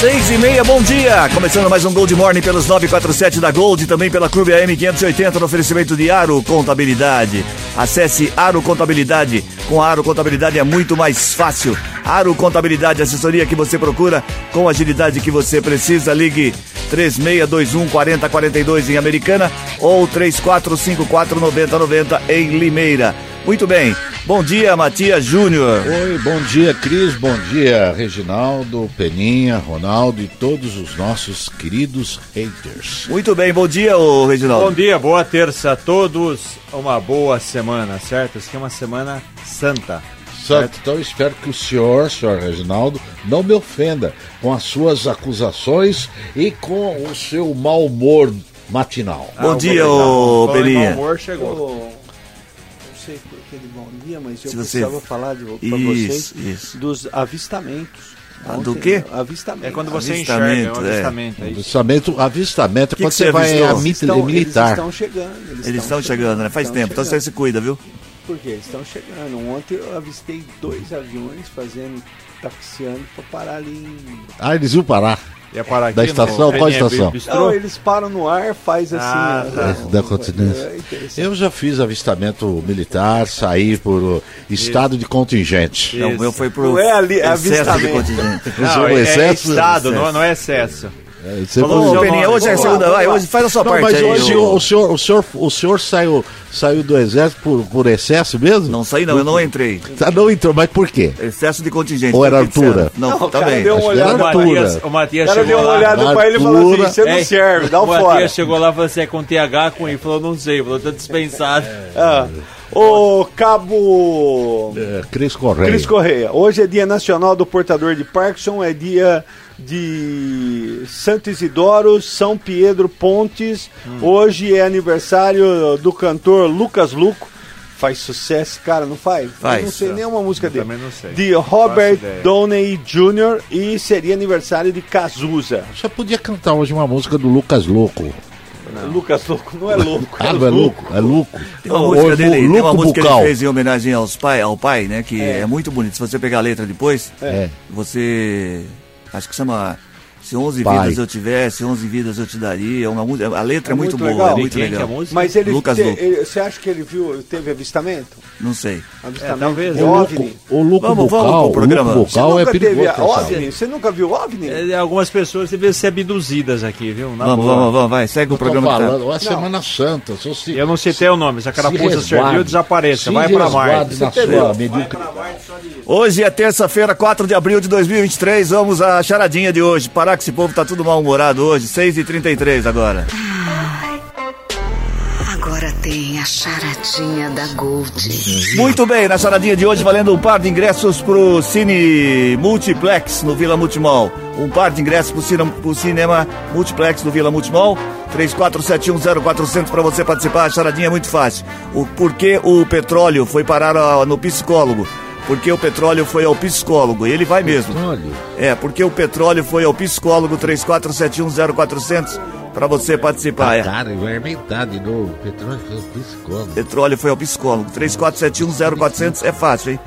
Seis e meia, bom dia! Começando mais um Gold Morning pelos 947 da Gold também pela Clube AM 580 no oferecimento de Aro Contabilidade. Acesse Aro Contabilidade. Com a Aro Contabilidade é muito mais fácil. Aro Contabilidade, assessoria que você procura com a agilidade que você precisa. Ligue 3621 4042 em Americana ou 3454 9090 em Limeira. Muito bem. Bom dia, Matias Júnior. Oi, bom dia, Cris. Bom dia, Reginaldo, Peninha, Ronaldo e todos os nossos queridos haters. Muito bem, bom dia, ô Reginaldo. Bom dia, boa terça a todos. Uma boa semana, certo? Isso aqui é uma semana santa. Certo, então eu espero que o senhor, senhor Reginaldo, não me ofenda com as suas acusações e com o seu mau humor matinal. Bom Ah, dia, o ô Bom, Peninha. mau humor chegou. Não sei por que de bom dia, mas eu Se você- precisava falar Isso, vocês isso. dos avistamentos. Ah, do quê? Avistamento. É quando você Avistamento, enxerga, é um é. avistamento. É isso. Avistamento, avistamento é Que quando que você você vai avistou? a Eles mit- estão, militar. Eles estão chegando. Eles estão chegando, né? Faz tempo. Então você chegando. se cuida, viu? Por quê? Eles estão chegando. Ontem eu avistei dois aviões fazendo, taxiando para parar ali em... Ah, eles iam parar. Ia parar aqui Da estação? Qual Peninha estação? Não, eles param no ar, faz assim... Ah, tá. ó, Da continência. é. Eu já fiz avistamento militar, saí por estado de contingente. Não, o Isso. meu foi pro Não é ali, é excesso de avistamento. contingente. Não, é, é excesso- estado, não, não é excesso. É, você Falou seu Peninha, hoje é segunda, vai, hoje faz a sua Não, parte mas aí. hoje ô. o, o senhor, o senhor, o senhor saiu, saiu do exército por, por excesso mesmo? Não saí não, eu não entrei. Tá, não entrou, mas por quê? Excesso de contingente. Ou era o altura? Não, Não, o tá deu uma olhada era O altura. Matias, o Matias O cara chegou deu uma lá. olhada pra ele e falou assim, você não É, serve, dá o o fora. Matias chegou lá e falou assim, é com TH com I. Falou, não sei, falou, tá dispensado. Ah, Ô, Cabo... É, Cris Correia. Cris Correia, hoje é dia nacional do portador de Parkinson, é dia de Santo Isidoro, São Pedro Pontes. Hum. Hoje é aniversário do cantor Lucas Luco. Faz sucesso, cara, não faz? Faz. Eu não sei nenhuma música dele. também não sei. De Robert. Downey Jr. e seria aniversário de Cazuza. Você podia cantar hoje uma música do Lucas Louco. Lucas Louco não é louco. Ah, não é Louco? É Louco. Tem uma música dele, tem uma música que ele fez em homenagem aos pai, ao pai, né? Que é. muito bonito. Se você pegar a letra depois, É. você. Acho que chama. Se 11 Pai. vidas eu tivesse, 11 vidas eu te daria. Uma, música- a letra é, É muito, muito boa, legal. é muito é legal. música? Mas ele, Lucas te- Luco. ele- você acha que ele viu, teve avistamento? Não sei. Avistamento talvez. de O OVNI? O louco Vamos- vamos Bucal, pro programa. o louco Você é nunca teve perigoso. OVNI? Você nunca viu OVNI? É, Algumas pessoas devem ser abduzidas aqui, viu? Na Vamos, boa. vamos, vamos, vai, segue o Eu tô programa que tá. falando, é Semana Santa. Se, Eu não citei o nome, se a carapuça se serviu, desapareça. Se Vai pra Marte. Hoje é terça-feira, 4 de abril de 2023. Vamos à charadinha de hoje. Parar que esse povo tá tudo mal-humorado hoje. 6h33 agora. Agora tem a charadinha da Gold. Muito bem, na charadinha de hoje, valendo um par de ingressos pro Cine Multiplex no Vila Multimol. Um par de ingressos pro, cine, pro cinema Multiplex no Vila Multimol. 34710400 para você participar. A charadinha é muito fácil. O porquê o petróleo foi parar no psicólogo? Porque o petróleo foi ao psicólogo. E ele vai mesmo. Olha, É, porque o petróleo foi ao psicólogo 34710400 para você participar. É. cara, vai aumentar de novo. Petróleo foi um psicólogo. Petróleo foi ao psicólogo. 34710400 é fácil, hein?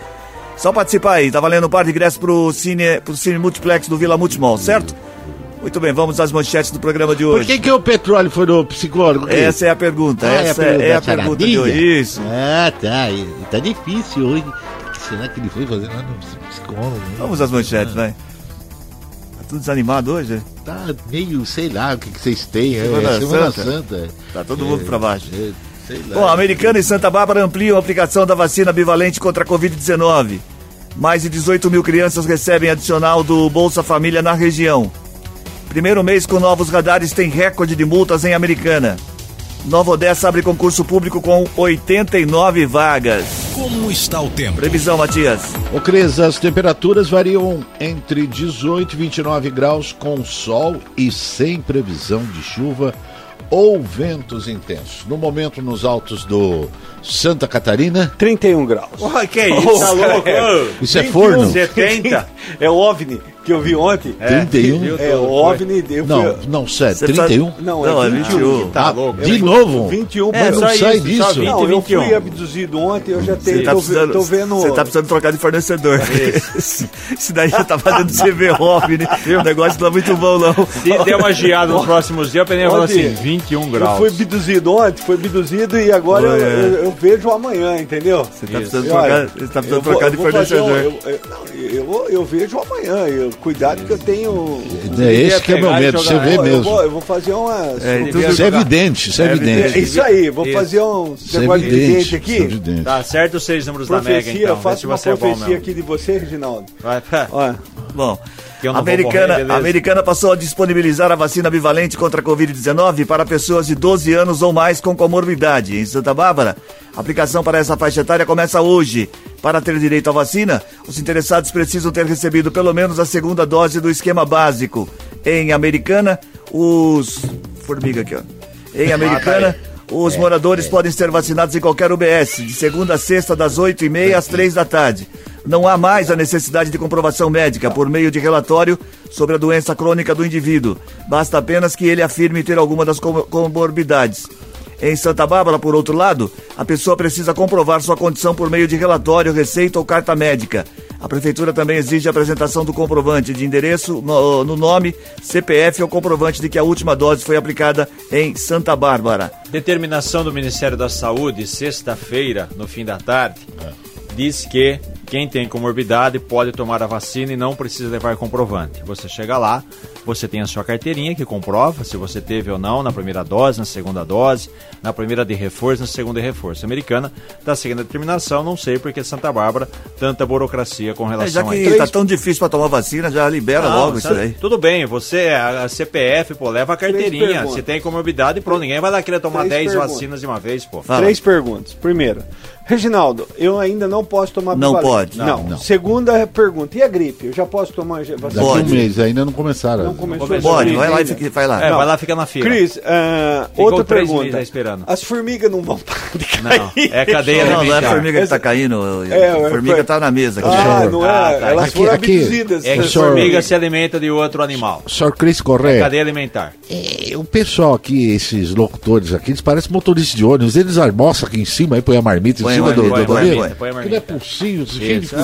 Só participar aí. Tá valendo um par de ingressos pro Cine, pro Cine Multiplex do Vila Multimol, certo? Muito bem, vamos às manchetes do programa de Por hoje. que, que o petróleo foi no psicólogo? Essa é a pergunta. Ah, essa é, é a pergunta de hoje. Isso. Ah, tá. Tá difícil hoje. Será que ele foi fazer lá no psicólogo? hein? Vamos às manchetes, vai. Tá tudo desanimado hoje? Tá meio, sei lá, o que, que vocês têm. É, Semana Semana Santa. Santa. Tá todo mundo pra baixo. É, sei lá. Bom, Americana e Santa Bárbara ampliam a aplicação da vacina bivalente contra a Covid-19. Mais de 18 mil crianças recebem adicional do Bolsa Família na região. Primeiro mês com novos radares tem recorde de multas em Americana. Nova Odessa abre concurso público com 89 vagas. Como está o tempo? Previsão, Matias. Ô Cris, as temperaturas variam entre 18 e 29 graus com sol e sem previsão de chuva ou ventos intensos. No momento, nos altos do Santa Catarina, 31 graus. Ué, que isso? Tá louco? Isso é forno? 70? É o OVNI que eu vi ontem. 31? viu É, o OVNI. Eu fui- Não, não, sério, Você 31? Não, Não, é é 21. 21. Tá Ah, louco. de novo? 21. É, mas não eu- sai isso, disso. só 20. Não, eu 21. fui abduzido ontem, eu já tenho. tá, Tô, precisando, tô vendo. você tá precisando trocar de fornecedor. Isso daí já tá fazendo você ver off, né? O negócio não é muito bom, não. Se der uma geada nos próximos dias, a Peninha Ontem, assim, 21 Eu graus. fui abduzido ontem, fui abduzido e agora eu, eu- eu vejo amanhã, entendeu? Você tá precisando trocar, tá eu precisando eu de fornecedor. eu, eu, eu, eu vejo amanhã. Eu, cuidado que eu tenho. É esse que é meu medo, você vê eu, mesmo. vou, eu vou fazer umas. É, Isso é evidente, isso é É evidente. isso aí, vou Isso. fazer um Isso é negócio evidente, vidente isso é aqui. evidente. Tá certo os seis números da Mega, Profecia, então. eu faço uma é bom profecia mesmo. aqui de você, Reginaldo. Vai, vai. Olha, Bom, Americana, morrer, americana passou a disponibilizar a vacina bivalente contra a Covid-19 para pessoas de 12 anos ou mais com comorbidade. Em Santa Bárbara, a aplicação para essa faixa etária começa hoje. Para ter direito à vacina, os interessados precisam ter recebido pelo menos a segunda dose do esquema básico. Em Americana, os. Formiga aqui, ó. Em Americana. Os moradores podem ser vacinados em qualquer UBS, de segunda a sexta, das 8h30 às 3 da tarde. Não há mais a necessidade de comprovação médica por meio de relatório sobre a doença crônica do indivíduo. Basta apenas que ele afirme ter alguma das com- comorbidades. Em Santa Bárbara, por outro lado, a pessoa precisa comprovar sua condição por meio de relatório, receita ou carta médica. A prefeitura também exige a apresentação do comprovante de endereço no, no nome, CPF ou comprovante de que a última dose foi aplicada em Santa Bárbara. Determinação do Ministério da Saúde, sexta-feira, no fim da tarde, diz que quem tem comorbidade pode tomar a vacina e não precisa levar comprovante. Você chega lá, você tem a sua carteirinha que comprova se você teve ou não na primeira dose, na segunda dose, na primeira de reforço, na segunda de reforço. A americana está seguindo a determinação, não sei porque Santa Bárbara, tanta burocracia com É, relação já a que isso. tá tão difícil para tomar vacina, já libera Não, logo isso aí. Tudo bem, você, a, a CPF, pô, leva a carteirinha. Se tem comorbidade, pronto, ninguém vai lá querer tomar Três 10 perguntas. vacinas de uma vez, pô. Fala. Três perguntas. Primeiro, Reginaldo, eu ainda não posso tomar Não bivalente. Pode. Não. Não. Segunda pergunta, e a gripe? Eu já posso tomar vacina? Daqui a um Pode. mês, ainda não começaram. Não começou. Começou. Pode, vai lá e fica, vai lá. É, vai lá, fica na fila. Cris, Ficou outra pergunta. esperando. As formigas não vão parar de cair. Não, é cadeia Não, não é a formiga que tá caindo, É, a é, formiga foi- tá na mesa. aqui. Ah, não é? Ah, tá. Elas Aqui- foram aqui- abduzidas. É que formiga se alimenta de outro animal. Senhor Cris Correia, Cadeia alimentar. é, o pessoal aqui, esses locutores aqui, eles parecem motoristas de ônibus. Eles almoçam aqui em cima, aí põe a marmita em cima do, marmita, do, do põe a marmita, põe a Que não é marmita. possível. Cheio de Isso,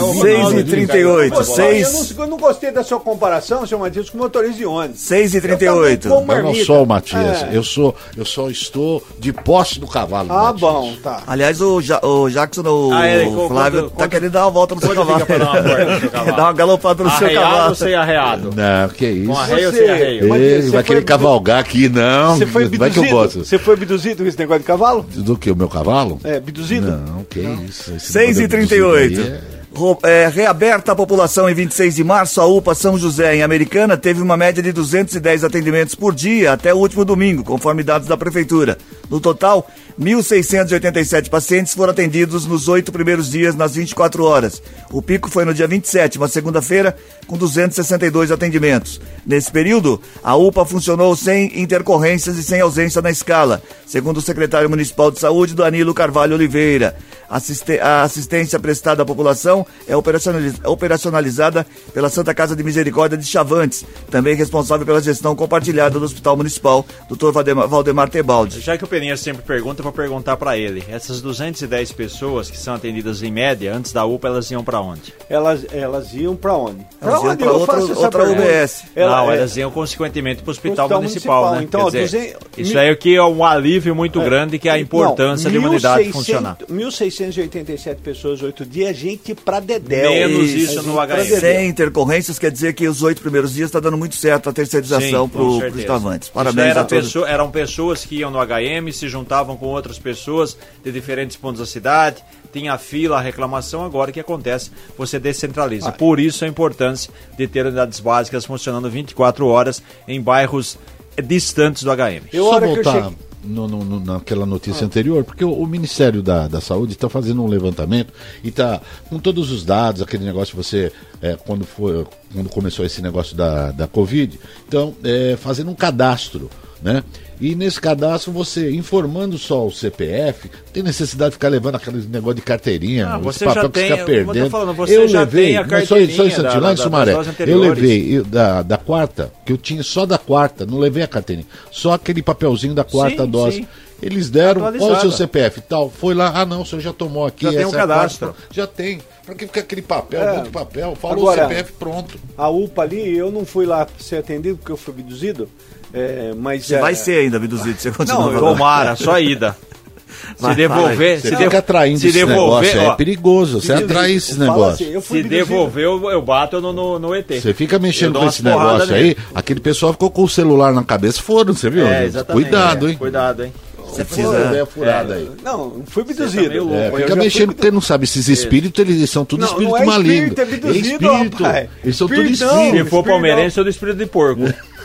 é e de 38, Pô, seis- Eu, não, eu não gostei da sua comparação, seu Matias, com motorista de ônibus. 6 e Eu 38 também como Eu não sou o Matias, É. eu, sou, eu só estou de posse do cavalo. Ah, Matias. bom, tá. Aliás, o, ja o Jackson, o, Ah, o co- Flávio, quanto- tá quanto- querendo dar uma volta no seu cavalo. dar uma no seu cavalo? Galopada no seu Arreado cavalo. ou sem arreado? Não, que isso. Com arreio ou sem arreio? Ele você vai querer cavalgar aqui, não. Você foi vai que eu abduzido? gosto. Você foi abduzido com esse negócio de cavalo? Do que? O meu cavalo? É, abduzido? Não, que isso. esse 6 e negócio de 38 abduzido aí é- reaberta a população em 26 de março, a UPA São José, em Americana, teve uma média de 210 atendimentos por dia até o último domingo, conforme dados da Prefeitura. No total, 1.687 pacientes foram atendidos nos oito primeiros dias, nas 24 horas. O pico foi no dia 27, uma segunda-feira, com 262 atendimentos. Nesse período, a UPA funcionou sem intercorrências e sem ausência na escala, segundo o secretário municipal de saúde, Danilo Carvalho Oliveira. A assistência prestada à população é operacionaliz- operacionalizada pela Santa Casa de Misericórdia de Chavantes, também responsável pela gestão compartilhada do Hospital Municipal, Dr. Valdemar Tebaldi. Já que o Peninha sempre pergunta, vou perguntar pra ele. Essas 210 pessoas que são atendidas em média, antes da UPA, elas iam pra onde? Elas, elas iam pra onde? Iam onde pra eu outra- faço essa outra? UBS. Ela- não, é- elas iam consequentemente pro hospital, Hospital municipal, municipal. né? Então, ó, dizer, 200 isso aí é que é um alívio muito É, grande, que é a Não, importância de uma unidade 1.600 funcionar. 1.687 pessoas, oito dias, gente pra dedéu. Menos Isso, isso A no HM. Sem intercorrências, quer dizer que os oito primeiros dias está dando muito certo a terceirização para os. Isso Parabéns era a todos. pessoa- eram pessoas que iam no HM, se juntavam com outras pessoas de diferentes pontos da cidade, tinha fila, a reclamação, agora o que acontece? Você Ah. descentraliza. Por isso a importância de ter unidades básicas funcionando 24 horas em bairros distantes do HM. Eu, Só que eu voltar cheguei- no- no- no- naquela notícia anterior, porque o, o Ministério da, da Saúde está fazendo um levantamento e está com todos os dados, aquele negócio que você, é, quando, foi, quando começou esse negócio da, da Covid, então, é, fazendo um cadastro né? E nesse cadastro, você informando só o CPF, não tem necessidade de ficar levando aquele negócio de carteirinha, Ah, esse você papel já que tem- fica eu perdendo. tô falando, você já levei, tem a mas só, só carteirinha instante, da- lá em Sumaré, eu levei eu- da, da quarta, que eu tinha só da quarta, não levei a carteirinha, só aquele papelzinho da quarta Sim, dose. sim. Eles deram, qual o seu. CPF tal? Foi lá, ah não, o senhor já tomou aqui. Já tem um cadastro. quarta. Já tem. Pra que ficar aquele papel, É. um monte de papel? Falou Agora- o CPF, pronto. A UPA ali, eu não fui lá ser atendido porque eu fui abduzido, é, mas... Você é, vai ser ainda, abduzido, você continua. Não. Tomara, só ida. Vai, Se devolver, Você se, fica atraindo se esse devolver, negócio, ó, é perigoso. Você atrai esse assim, negócio. fui se devolver, eu, eu bato no, no, no ET. Você fica mexendo com esse negócio aí, aquele pessoal ficou com o celular na cabeça, foram, você viu? É, exatamente. Cuidado, É, hein? Cuidado, hein? Você Precisa precisa. ideia furada aí. Não, fui Você abduzido. tá louco, É, fica mexendo porque não sabe esses espíritos, eles são tudo Não, espírito não é maligno. espírito, é abduzido, espírito. rapaz. Eles são tudo Espírito não. espírito. Se for palmeirense, eu do espírito de porco.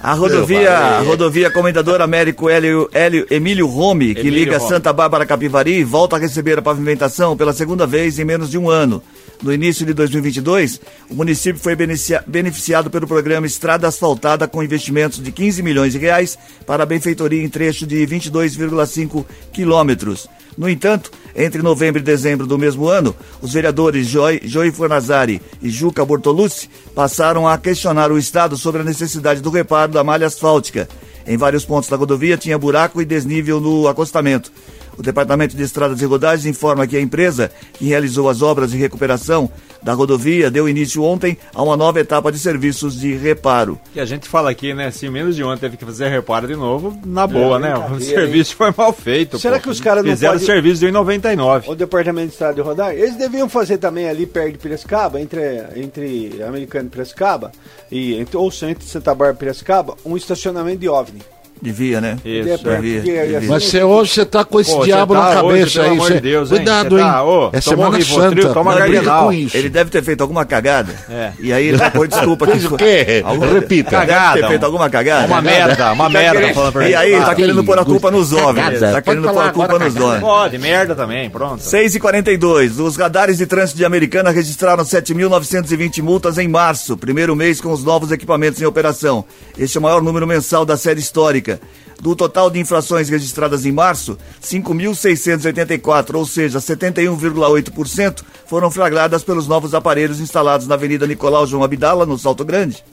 A rodovia, a rodovia Comendador Américo Hélio, Hélio Emílio Rome, que Emílio liga Rome. Santa Bárbara a Capivari, volta a receber a pavimentação pela segunda vez em menos de um ano. No início de 2022, o município foi beneficia- beneficiado pelo programa Estrada Asfaltada com investimentos de 15 milhões de reais para a benfeitoria em trecho de 22,5 quilômetros. No entanto, entre novembro e dezembro do mesmo ano, os vereadores Joy, Joy Fornazari e Juca Bortolucci passaram a questionar o Estado sobre a necessidade do reparo da malha asfáltica. Em vários pontos da rodovia tinha buraco e desnível no acostamento. O Departamento de Estradas e Rodagens informa que a empresa que realizou as obras de recuperação da rodovia deu início ontem a uma nova etapa de serviços de reparo. Que a gente fala aqui, né? Se menos de ano teve que fazer reparo de novo, na boa, né? O serviço foi mal feito. Será pô. que os caras não Fizeram pode- serviço de 99. O departamento de estrada de rodagem, eles deviam fazer também ali perto de Piracicaba, entre, entre Americano e Piracicaba, e, entre, ou entre Santa Bárbara e Piracicaba, um estacionamento de OVNI. Devia, né? Isso, é é. devia, devia. assim, Mas você hoje você tá com esse Pô, diabo tá na hoje, cabeça pelo aí. amor você- de Deus, hein? Cuidado, Você hein? tá- ô, é toma Semana um Rivotril, Santa. toma Gardenal. com isso. Ele deve ter feito alguma cagada. É. E aí ele pôr desculpa. Fez o quê? Repita. Deve ter Cagada. feito alguma cagada. Uma merda, uma merda. E aí, ele. tá Ah, querendo pôr a culpa nos Cagada. homens. Tá querendo pôr a culpa nos cagada. homens. Pode, merda também, pronto. 6 e 42 Os radares de trânsito de Americana registraram 7.920 multas em março, primeiro mês com os novos equipamentos em operação. Este é o maior número mensal da série histórica. Do total de infrações registradas em março, 5.684, ou seja, 71,8%, foram flagradas pelos novos aparelhos instalados na Avenida Nicolau João Abdala, no Salto Grande.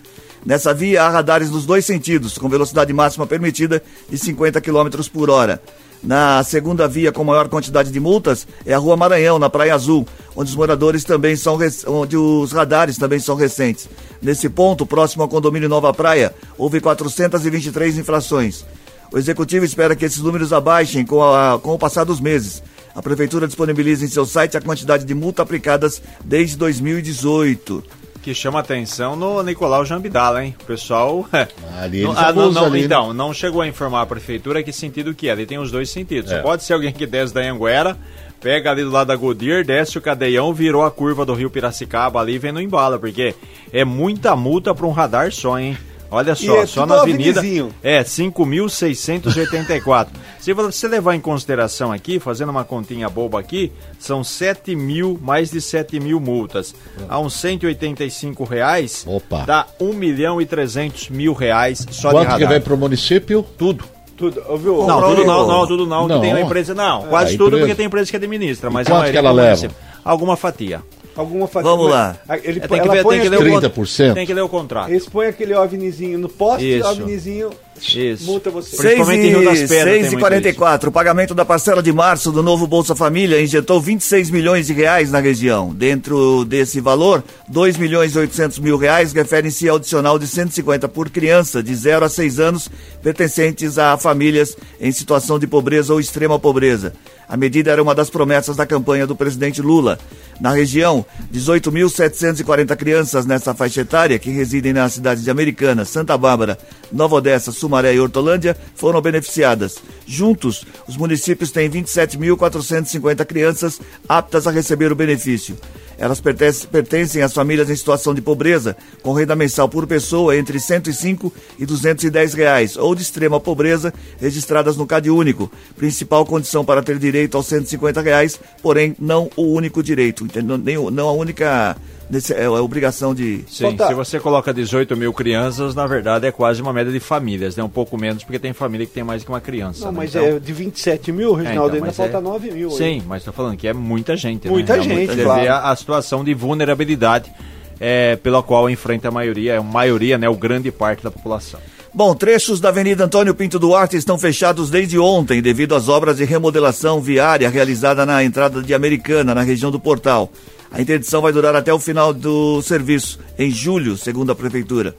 Nessa via há radares nos dois sentidos, com velocidade máxima permitida de 50 km por hora. Na segunda via com maior quantidade de multas é a Rua Maranhão, na Praia Azul, onde os moradores também são onde os radares também são recentes. Nesse ponto, próximo ao condomínio Nova Praia, houve 423 infrações. O executivo espera que esses números abaixem com, a- com o passar dos meses. A prefeitura disponibiliza em seu site a quantidade de multa aplicadas desde 2018. Que chama atenção no Nicolau Jambidala, hein? O pessoal. é, Ali não, ah, não, não, ali, né? então, não chegou a informar a prefeitura que sentido que é. Ele tem os dois sentidos. É. Pode ser alguém que desce da Anguera, pega ali do lado da Godir, desce o cadeião, virou a curva do Rio Piracicaba ali e vem no embala, porque é muita multa para um radar só, hein? Olha só, é só na avenida. É, 5.684. Se você levar em consideração aqui, fazendo uma continha boba aqui, são 7 mil, mais de 7 mil multas. A uns 185 reais, Opa. dá 1 milhão e 300 mil reais só de Quanto que radar. vai pro município? Tudo. Tudo, ouviu? Não, tudo não, não, tudo não, Não. que tem na empresa. Não, quase a tudo empresa- porque tem empresa que administra, mas a maioria que ela do leva? Alguma fatia. Alguma fatia. Vamos lá. Ele, É, põe- tem que ver, tem que ler o 30%. Tem que ler o contrato. Eles põem aquele ovnizinho no poste, Isso. o ovnizinho Isso. multa você. Por- Principalmente em Rio das Pedras tem 6 e muito 44 O pagamento da parcela de março do novo Bolsa Família injetou 26 milhões de reais na região. Dentro desse valor, 2 milhões e 800 mil reais referem-se ao adicional de 150 por criança de 0 a 6 anos pertencentes a famílias em situação de pobreza ou extrema pobreza. A medida era uma das promessas da campanha do presidente Lula. Na região, 18.740 crianças nessa faixa etária, que residem nas cidades de Americana, Santa Bárbara, Nova Odessa, Sumaré e Hortolândia, foram beneficiadas. Juntos, os municípios têm 27.450 crianças aptas a receber o benefício. Elas pertencem, pertencem às famílias em situação de pobreza, com renda mensal por pessoa entre 105 e 210 reais, ou de extrema pobreza, registradas no Cade Único, principal condição para ter direito aos 150 reais, porém não o único direito, entendeu? Nem não a única nesse, é, é obrigação de. Sim, Falta- se você coloca 18 mil crianças, na verdade é quase uma média de famílias, né? Um pouco menos, porque tem família que tem mais que uma criança. Não, né? mas Então- é de 27 mil, Reginaldo, então, ainda falta é- 9 mil. aí. Sim, mas estou falando que é muita gente. Muita né? gente, Você claro. vê a, a situação de vulnerabilidade é, pela qual enfrenta a maioria, a maioria, né? O grande parte da população. Bom, trechos da Avenida Antônio Pinto Duarte estão fechados desde ontem devido às obras de remodelação viária realizada na entrada de Americana, na região do Portal. A interdição vai durar até o final do serviço, em julho, segundo a Prefeitura.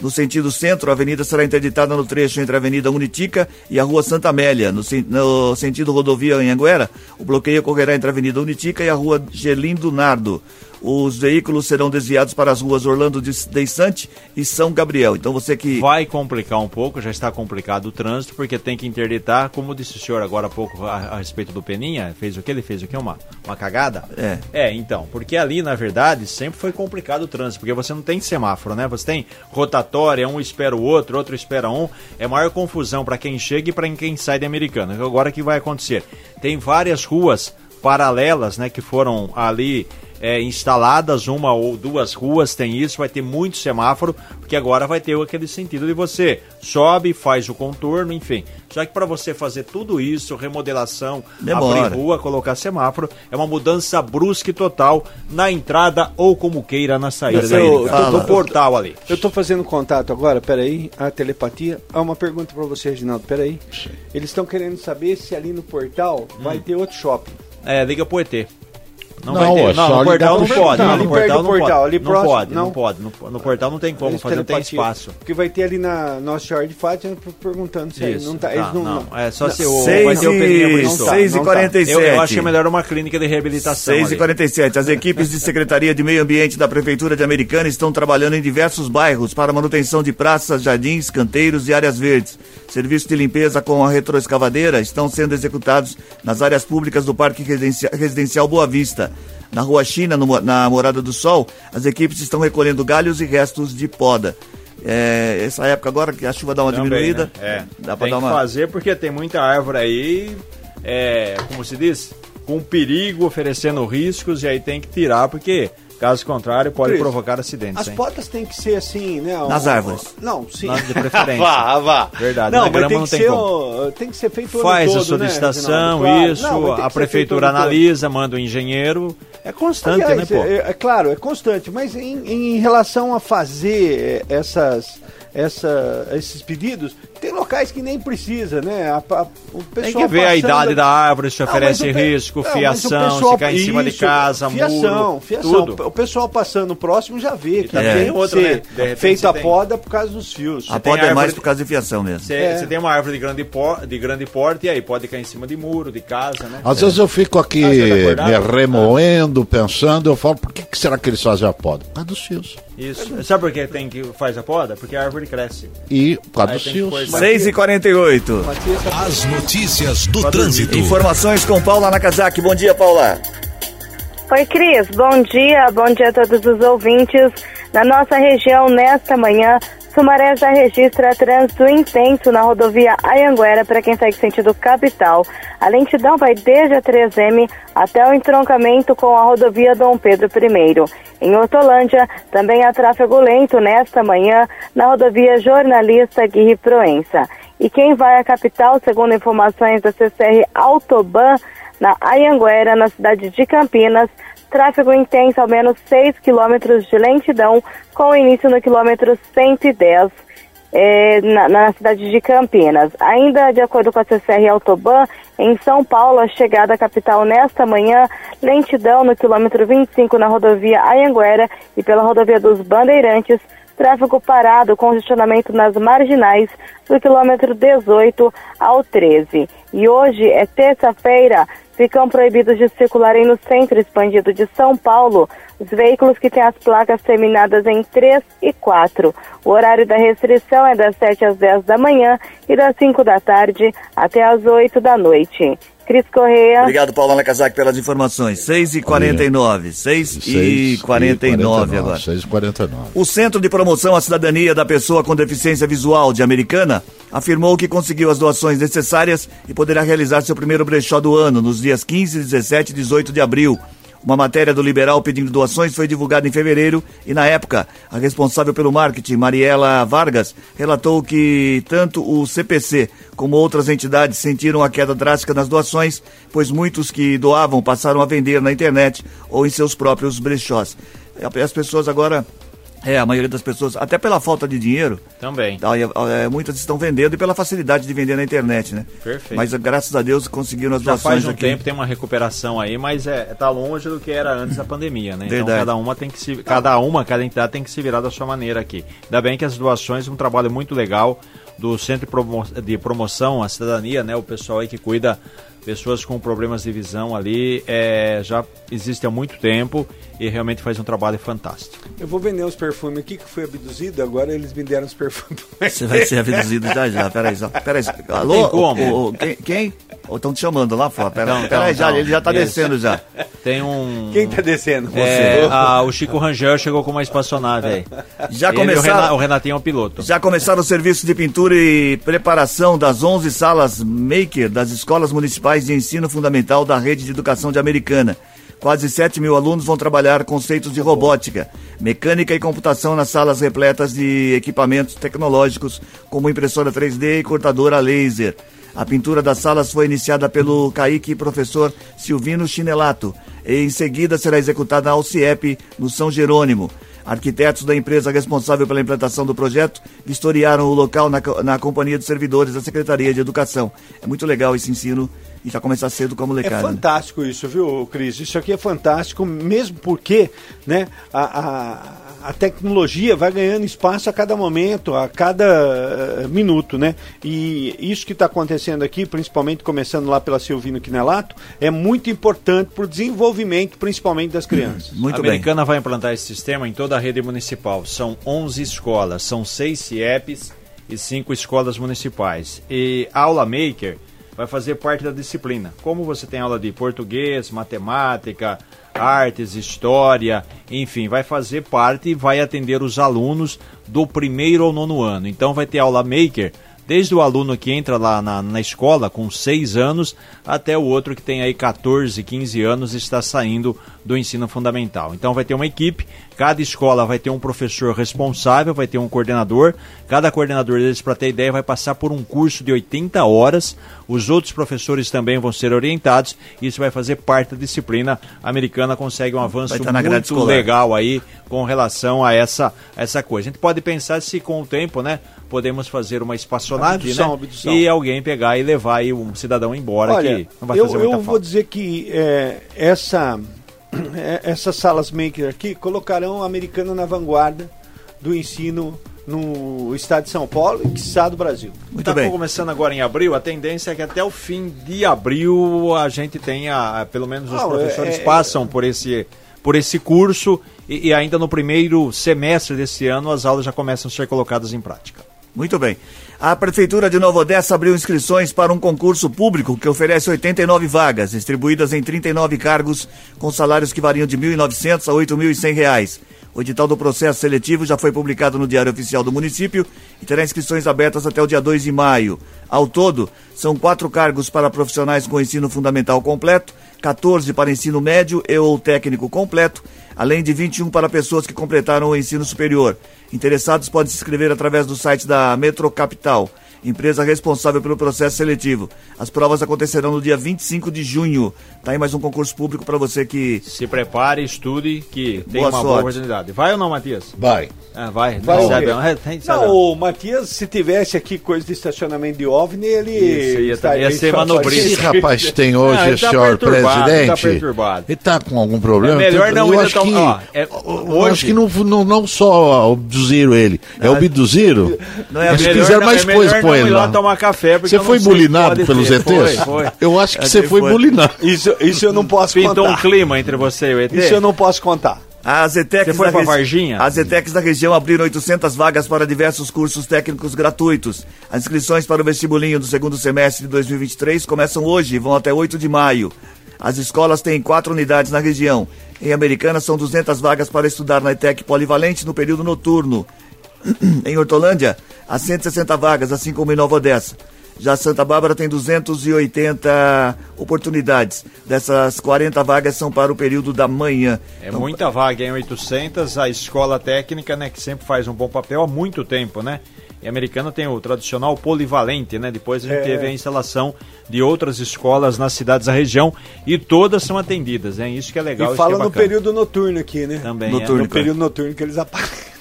No sentido centro, a avenida será interditada no trecho entre a Avenida Unitica e a Rua Santa Amélia. No, no sentido rodovia em Anguera, o bloqueio ocorrerá entre a Avenida Unitica e a Rua Gelindo Nardo. Os veículos serão desviados para as ruas Orlando de Deissante e São Gabriel. Então você que Vai complicar um pouco, já está complicado o trânsito, porque tem que interditar, como disse o senhor agora há pouco a, a respeito do Peninha, fez o que? Ele fez o que? Uma, uma cagada? É. É, então, porque ali, na verdade, sempre foi complicado o trânsito, porque você não tem semáforo, né? Você tem rotatória, um espera o outro, outro espera um. É maior confusão para quem chega e para quem sai de Americana. Agora o que vai acontecer? Tem várias ruas paralelas, né, que foram ali é, instaladas, uma ou duas ruas tem isso, vai ter muito semáforo, porque agora vai ter aquele sentido de você sobe, faz o contorno, enfim. Só que para você fazer tudo isso, remodelação, Demora. abrir rua, colocar semáforo, é uma mudança brusca e total na entrada ou como queira na saída da eu- do portal ali. Eu tô fazendo contato agora, peraí, a telepatia. Há uma pergunta pra você, Reginaldo, peraí. Eles estão querendo saber se ali no portal Hum. vai ter outro shopping. É, liga pro ET. Não, Não, vai ter. é Não, no portal não pode. Não, no portal não pode. ali Não pode, não pode. No, portal não tem como fazer, não tem espaço. Porque vai ter ali na Nossa de Fátima perguntando se Isso. não tá. Tá, Eles não, não, é só se o- vai ter o. Não tá, seis e não tá. 47. Eu, acho que é melhor uma clínica de reabilitação. 6 e ali. 47 As equipes de Secretaria de Meio Ambiente da Prefeitura de Americana estão trabalhando em diversos bairros para manutenção de praças, jardins, canteiros e áreas verdes. Serviços de limpeza com a retroescavadeira estão sendo executados nas áreas públicas do Parque Residencia- Residencial Boa Vista. Na Rua China, no na Morada do Sol, as equipes estão recolhendo galhos e restos de poda. É, essa época agora que a chuva dá uma Também, diminuída, né? É. dá para tem dar que uma... fazer porque tem muita árvore aí, é, como se diz, com perigo, oferecendo riscos, e aí tem que tirar, porque caso contrário pode Cris, provocar acidentes. As hein? potas têm que ser assim, né? Nas um- árvores. Não, sim. Nas de preferência. vá, vá. Verdade, Não, na mas grama tem não que tem ser como. o- tem que ser feito o Faz ano a todo, né, solicitação? Claro. isso, Não, a que prefeitura todo. analisa, manda o engenheiro. É constante, Aliás, né, pô? é, é claro, é constante, mas em, em relação a fazer é, essas, essa, esses pedidos, tem locais que nem precisa, né? A- a- o Tem pessoal que ver a idade da árvore, se oferece mas o pe- risco, não, mas o fiação, pessoal- se cai em cima de isso, casa, fiação, muro, fiação. tudo. O pessoal passando próximo já vê que também tem tem outro, ser né? De você a tem- poda por causa dos fios. A tem poda é mais por causa de fiação mesmo. Você É. você tem uma árvore de grande, por, de grande porte e aí pode cair em cima de muro, de casa, né? Às vezes eu fico aqui Ah, tá me remoendo, pensando, eu falo, por que, que será que eles fazem a poda? Por causa dos fios. Isso. Sabe por que tem que faz a poda? Porque a árvore cresce. E por causa Aí dos tem que fios. Pôr- 6 e 48 Matias, tá- As notícias do trânsito. Informações com Paula Nakazaki. Bom dia, Paula. Oi, Cris. Bom dia. Bom dia a todos os ouvintes. Na nossa região, nesta manhã, Sumaré já registra trânsito intenso na rodovia Ayanguera para quem segue sentido capital. A lentidão vai desde a 3M até o entroncamento com a rodovia Dom Pedro I. Em Hortolândia, também há tráfego lento nesta manhã na rodovia Jornalista Guirre Proença. E quem vai à capital, segundo informações da CCR Autoban, na Ayanguera, na cidade de Campinas, tráfego intenso, ao menos 6 quilômetros de lentidão, com início no quilômetro 110, eh, na, na cidade de Campinas. Ainda de acordo com a CCR Autoban, em São Paulo, a chegada à capital nesta manhã, lentidão no quilômetro 25 na rodovia Ayanguera e pela rodovia dos Bandeirantes, tráfego parado, congestionamento nas marginais do quilômetro 18 ao 13. E hoje é terça-feira, ficam proibidos de circularem no centro expandido de São Paulo os veículos que têm as placas terminadas em 3 e 4. O horário da restrição é das 7 às 10 da manhã e das 5 da tarde até às 8 da noite. Cris Correia. Obrigado, Paula Nakazaki, pelas informações. 6 e 49 6 e 49 agora. 6 e 49. O Centro de Promoção à Cidadania da Pessoa com Deficiência Visual de Americana afirmou que conseguiu as doações necessárias e poderá realizar seu primeiro brechó do ano nos dias 15, 17 e 18 de abril. Uma matéria do Liberal pedindo doações foi divulgada em fevereiro e, na época, a responsável pelo marketing, Mariela Vargas, relatou que tanto o CPC como outras entidades sentiram a queda drástica nas doações, pois muitos que doavam passaram a vender na internet ou em seus próprios brechós. As pessoas agora é, a maioria das pessoas, até pela falta de dinheiro. Também. Tá, é, muitas estão vendendo e pela facilidade de vender na internet, né? Perfeito. Mas graças a Deus conseguiram as Já doações faz um aqui. tempo, tem uma recuperação aí, mas é, tá longe do que era antes da pandemia, né? Então Verdade. cada uma tem que se. Cada uma, cada entidade tem que se virar da sua maneira aqui. Ainda bem que as doações, um trabalho muito legal do Centro de Promoção à Cidadania, né? O pessoal aí que cuida pessoas com problemas de visão ali, é, já existe há muito tempo e realmente faz um trabalho fantástico. Eu vou vender uns perfumes aqui que fui abduzido, agora eles me deram os perfumes. Você vai ser abduzido já já, peraí só. Peraí, alô? tem como. O- o- quem? quem? Estão te chamando lá fora. Pera, Então, peraí, então, já, então. ele já tá Isso. descendo já. Tem um. Quem tá descendo? É, a- o Chico Rangel chegou com uma espaçonave aí. Já Ele o começaram- Rena- o Renatinho é o piloto. Já começaram o serviço de pintura e preparação das 11 salas Maker das escolas municipais de ensino fundamental da rede de educação de Americana. Quase 7 mil alunos vão trabalhar conceitos de robótica, mecânica e computação nas salas repletas de equipamentos tecnológicos, como impressora 3D e cortadora laser. A pintura das salas foi iniciada pelo Kaique professor Silvino Chinelato e em seguida será executada na Alciep, no São Jerônimo. Arquitetos da empresa responsável pela implantação do projeto vistoriaram o local na, na companhia de servidores da Secretaria de Educação. É muito legal esse ensino e já começar cedo com a É molecada. né? fantástico isso, viu, Cris? Isso aqui é fantástico, mesmo porque né, a, a, a tecnologia vai ganhando espaço a cada momento, a cada eh, minuto, né? E isso que está acontecendo aqui, principalmente começando lá pela Silvino Quinelato, é muito importante para o desenvolvimento, principalmente das crianças. Muito a bem. Americana vai implantar esse sistema em toda a rede municipal. São 11 escolas, são 6 CIEPs e 5 escolas municipais. E a Aula Maker vai fazer parte da disciplina. Como você tem aula de português, matemática, artes, história, enfim, vai fazer parte e vai atender os alunos do primeiro ao nono ano. Então vai ter aula Maker desde o aluno que entra lá na, na escola com 6 anos até o outro que tem aí 14, 15 anos e está saindo do ensino fundamental. Então vai ter uma equipe, cada escola vai ter um professor responsável, vai ter um coordenador, cada coordenador deles, para ter ideia, vai passar por um curso de 80 horas, os outros professores também vão ser orientados, isso vai fazer parte da disciplina A americana, consegue um avanço grade muito legal aí com relação a essa, essa coisa. A gente pode pensar se com o tempo, né, podemos fazer uma espaçonave, Abdução, né, abdução. e alguém pegar e levar aí um cidadão embora Olha, que não vai eu, fazer eu muita vou falta. dizer que é, essa, é, essas salas maker aqui colocarão a americana na vanguarda do ensino no estado de São Paulo e quiçá do Brasil. Muito tá bem. começando agora em abril, a tendência é que até o fim de abril a gente tenha, pelo menos os Não, professores é- é- passam por esse, por esse curso e, e ainda no primeiro semestre desse ano as aulas já começam a ser colocadas em prática. Muito bem. A Prefeitura de Nova Odessa abriu inscrições para um concurso público que oferece 89 vagas, distribuídas em 39 cargos, com salários que variam de R$ 1.900 a 8.100 reais. O edital do processo seletivo já foi publicado no Diário Oficial do município e terá inscrições abertas até o dia 2 de maio. Ao todo, são quatro cargos para profissionais com ensino fundamental completo, 14 para ensino médio e ou técnico completo, além de 21 para pessoas que completaram o ensino superior. Interessados podem se inscrever através do site da Metro Capital, empresa responsável pelo processo seletivo. As provas acontecerão no dia 25 de junho. Tá aí mais um concurso público para você que Se prepare, estude, que tem Boa uma boa sorte. oportunidade. Vai ou não, Matias? Vai. Ah, vai. Vai não sabe, não, é, tem, sabe, Não, o Matias, se tivesse aqui coisa de estacionamento de OVNI, ele Isso, ia- estaria ia ser manobrista. Esse rapaz tem Ah, hoje, ele tá senhor perturbado, presidente. tá perturbado. Ele tá com algum problema? É melhor Eu não, ainda acho tão- que, ó, é- eu hoje- acho que não, não, não só abduziram ele, é obduziram. Não é melhor fizeram não- mais é coisa com não ele ir lá lá. tomar café, porque Você foi bulinado pelos. ETs? Foi, foi. Eu acho que Acho você foi foi. bulinado. Isso, isso eu não posso Pintou um contar. clima entre você e o ET? Isso eu não posso contar. As ETECs Você foi da Varginha? As ETECs da região abriram 800 vagas para diversos cursos técnicos gratuitos. As inscrições para o vestibulinho do segundo semestre de 2023 começam hoje e vão até 8 de maio. As escolas têm quatro unidades na região. Em Americana são 200 vagas para estudar na ETEC Polivalente no período noturno. em Hortolândia, há 160 vagas, assim como em Nova Odessa. Já Santa Bárbara tem 280 oportunidades. Dessas 40 vagas são para o período da manhã. É então, muita vaga, em 800. A escola técnica, né, que sempre faz um bom papel há muito tempo, né? E a americana tem o tradicional polivalente, né? Depois a gente é. teve a instalação de outras escolas nas cidades da região e todas são atendidas, é isso que é legal. E fala é no período noturno aqui, né? Também. Noturno, é. No período noturno que eles apagam.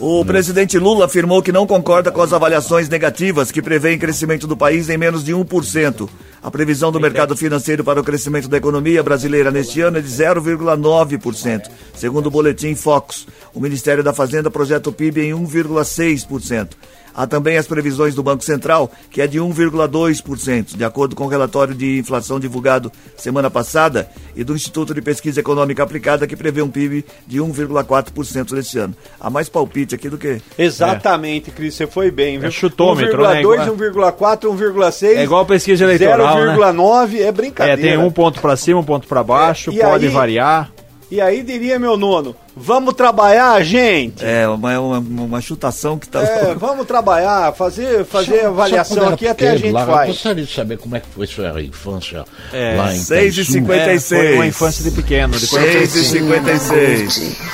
O presidente Lula afirmou que não concorda com as avaliações negativas que prevêem crescimento do país em menos de 1%. A previsão do mercado financeiro para o crescimento da economia brasileira neste ano é de 0,9%, segundo o boletim Focus. O Ministério da Fazenda projeta o PIB em 1,6%. Há também as previsões do Banco Central, que é de 1,2%, de acordo com o relatório de inflação divulgado semana passada, e do Instituto de Pesquisa Econômica Aplicada, que prevê um PIB de 1,4% neste ano. Há mais palpite aqui do que. Exatamente, é. Cris, você foi bem, viu? É chutômetro, 1,2, né? 1,4, 1,6. É igual pesquisa eleitoral. 0,9 né? é brincadeira. É, tem um ponto para cima, um ponto para baixo, é, pode aí, variar. E aí diria meu nono, vamos trabalhar, gente? É, uma, uma, uma chutação que tá. É, vamos trabalhar, fazer, fazer só, avaliação só aqui até a gente lá, faz. Eu gostaria de saber como é que foi sua infância é, lá em 6 e 56 é, Foi uma infância de pequeno. 6 e 56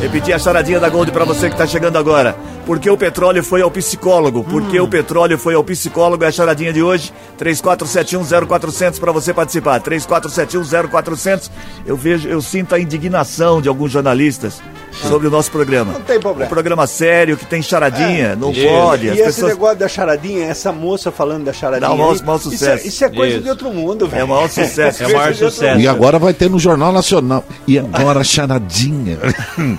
Repetir a charadinha da Gold para você que está chegando agora. Porque o petróleo foi ao psicólogo. Porque hum. o petróleo foi ao psicólogo. É a charadinha de hoje. 34710400 para você participar. 34710400. Eu vejo, eu sinto a indignação de alguns jornalistas sobre o nosso programa. Não tem problema. Um programa sério, que tem charadinha, é, não isso. pode. E esse pessoas... negócio da charadinha, essa moça falando da charadinha. Não, maior, maior sucesso. Isso é, isso é coisa isso. de outro mundo, velho. É o maior sucesso. é o maior sucesso. E agora vai ter no Jornal Nacional. E agora charadinha.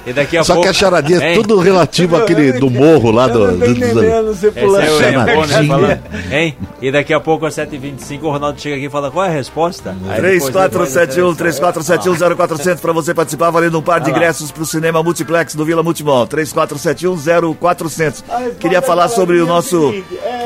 E daqui a Só pouco... que a charadinha é tudo relativo àquele do morro lá do. Eu não entendendo você pulando. É, né, hein? E daqui a pouco às 7h25 o Ronaldo chega aqui e fala qual é a resposta? 3471 3471 0400 para você participar, valendo um par de ingressos para o cinema multiplex do Vila Multimol, 34710400. Queria falar sobre o nosso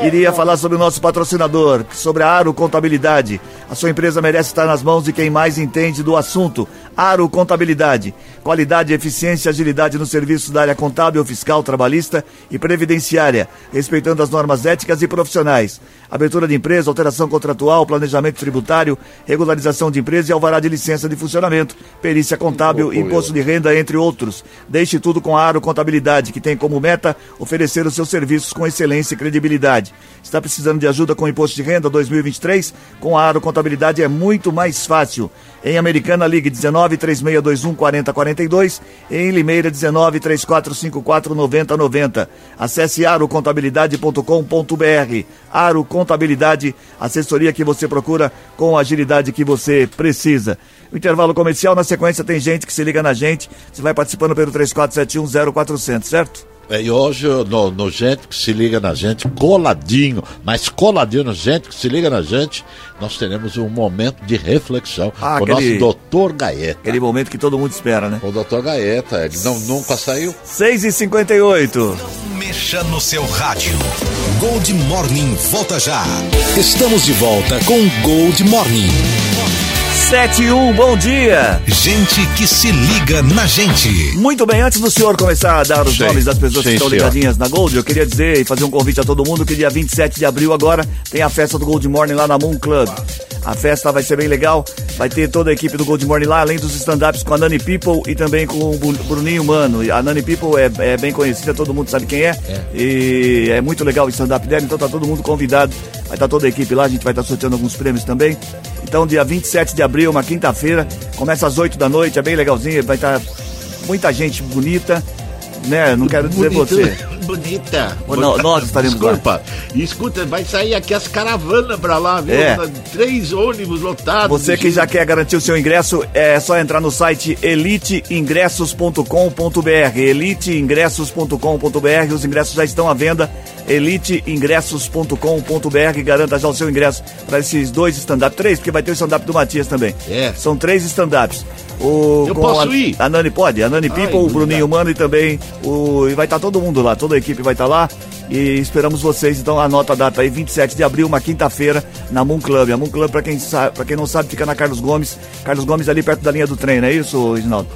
queria falar sobre o nosso patrocinador, sobre a Aro Contabilidade. A sua empresa merece estar nas mãos de quem mais entende do assunto. Aro Contabilidade. Qualidade, eficiência e agilidade no serviço da área contábil, fiscal, trabalhista e previdenciária, respeitando as normas éticas e profissionais. Abertura de empresa, alteração contratual, planejamento tributário, regularização de empresa e alvará de licença de funcionamento, perícia contábil, imposto de renda, entre outros. Deixe tudo com a Aro Contabilidade, que tem como meta oferecer os seus serviços com excelência e credibilidade. Está precisando de ajuda com o imposto de renda 2023? Com a Aro Contabilidade é muito mais fácil. Em Americana, ligue 19 3621 4042. Em Limeira, 19 3454 9090. Acesse arocontabilidade.com.br. Aro Contabilidade, assessoria que você procura com a agilidade que você precisa. O intervalo comercial, na sequência, tem gente que se liga na gente. Você vai participando pelo 3471 0400, certo? É, e hoje, no, no, Gente que se liga na gente, coladinho, mas coladinho no Gente que se liga na gente, nós teremos um momento de reflexão ah, com o nosso doutor Gaeta. Aquele momento que todo mundo espera, né? O doutor Gaeta, ele não, nunca saiu. 6h58. Não mexa no seu rádio. Gold Morning volta já. Estamos de volta com Gold Morning. 71, bom dia. Gente que se liga na gente. Muito bem, antes do senhor começar a dar os sim, nomes das pessoas sim, que estão ligadinhas na Gold, eu queria dizer e fazer um convite a todo mundo que dia 27 de abril agora tem a festa do Gold Morning lá na Moon Club. A festa vai ser bem legal. Vai ter toda a equipe do Gold Morning lá, além dos stand-ups com a Nani People e também com o Bruninho Mano. A Nani People é, é bem conhecida, todo mundo sabe quem é. é. E é muito legal o stand-up dela, então tá todo mundo convidado. Vai estar tá toda a equipe lá, a gente vai estar tá sorteando alguns prêmios também. Então, dia 27 de abril, uma quinta-feira, começa às 8 da noite, é bem legalzinho, vai estar tá muita gente bonita né? Não quero dizer Bonito, você. Bonita. Não, nós estaremos Desculpa. lá. Escuta, vai sair aqui as caravanas pra lá, viu? É. Três ônibus lotados. Você que já quer garantir o seu ingresso, é só entrar no site eliteingressos.com.br. Eliteingressos.com.br. Os ingressos já estão à venda. eliteingressos.com.br. Garanta já o seu ingresso para esses dois stand-up. Três, porque vai ter o stand-up do Matias também. É. São três stand-ups. O, Eu posso a, ir? A Nani pode, a Nani People, o Bruninho Mano e também o. E vai estar tá todo mundo lá, toda a equipe vai estar tá lá. E esperamos vocês, então anota a data aí, 27 de abril, uma quinta-feira, na Moon Club. A Moon Club, pra quem, sabe, pra quem não sabe, fica na Carlos Gomes. Carlos Gomes ali perto da linha do trem, não é isso, Reginaldo?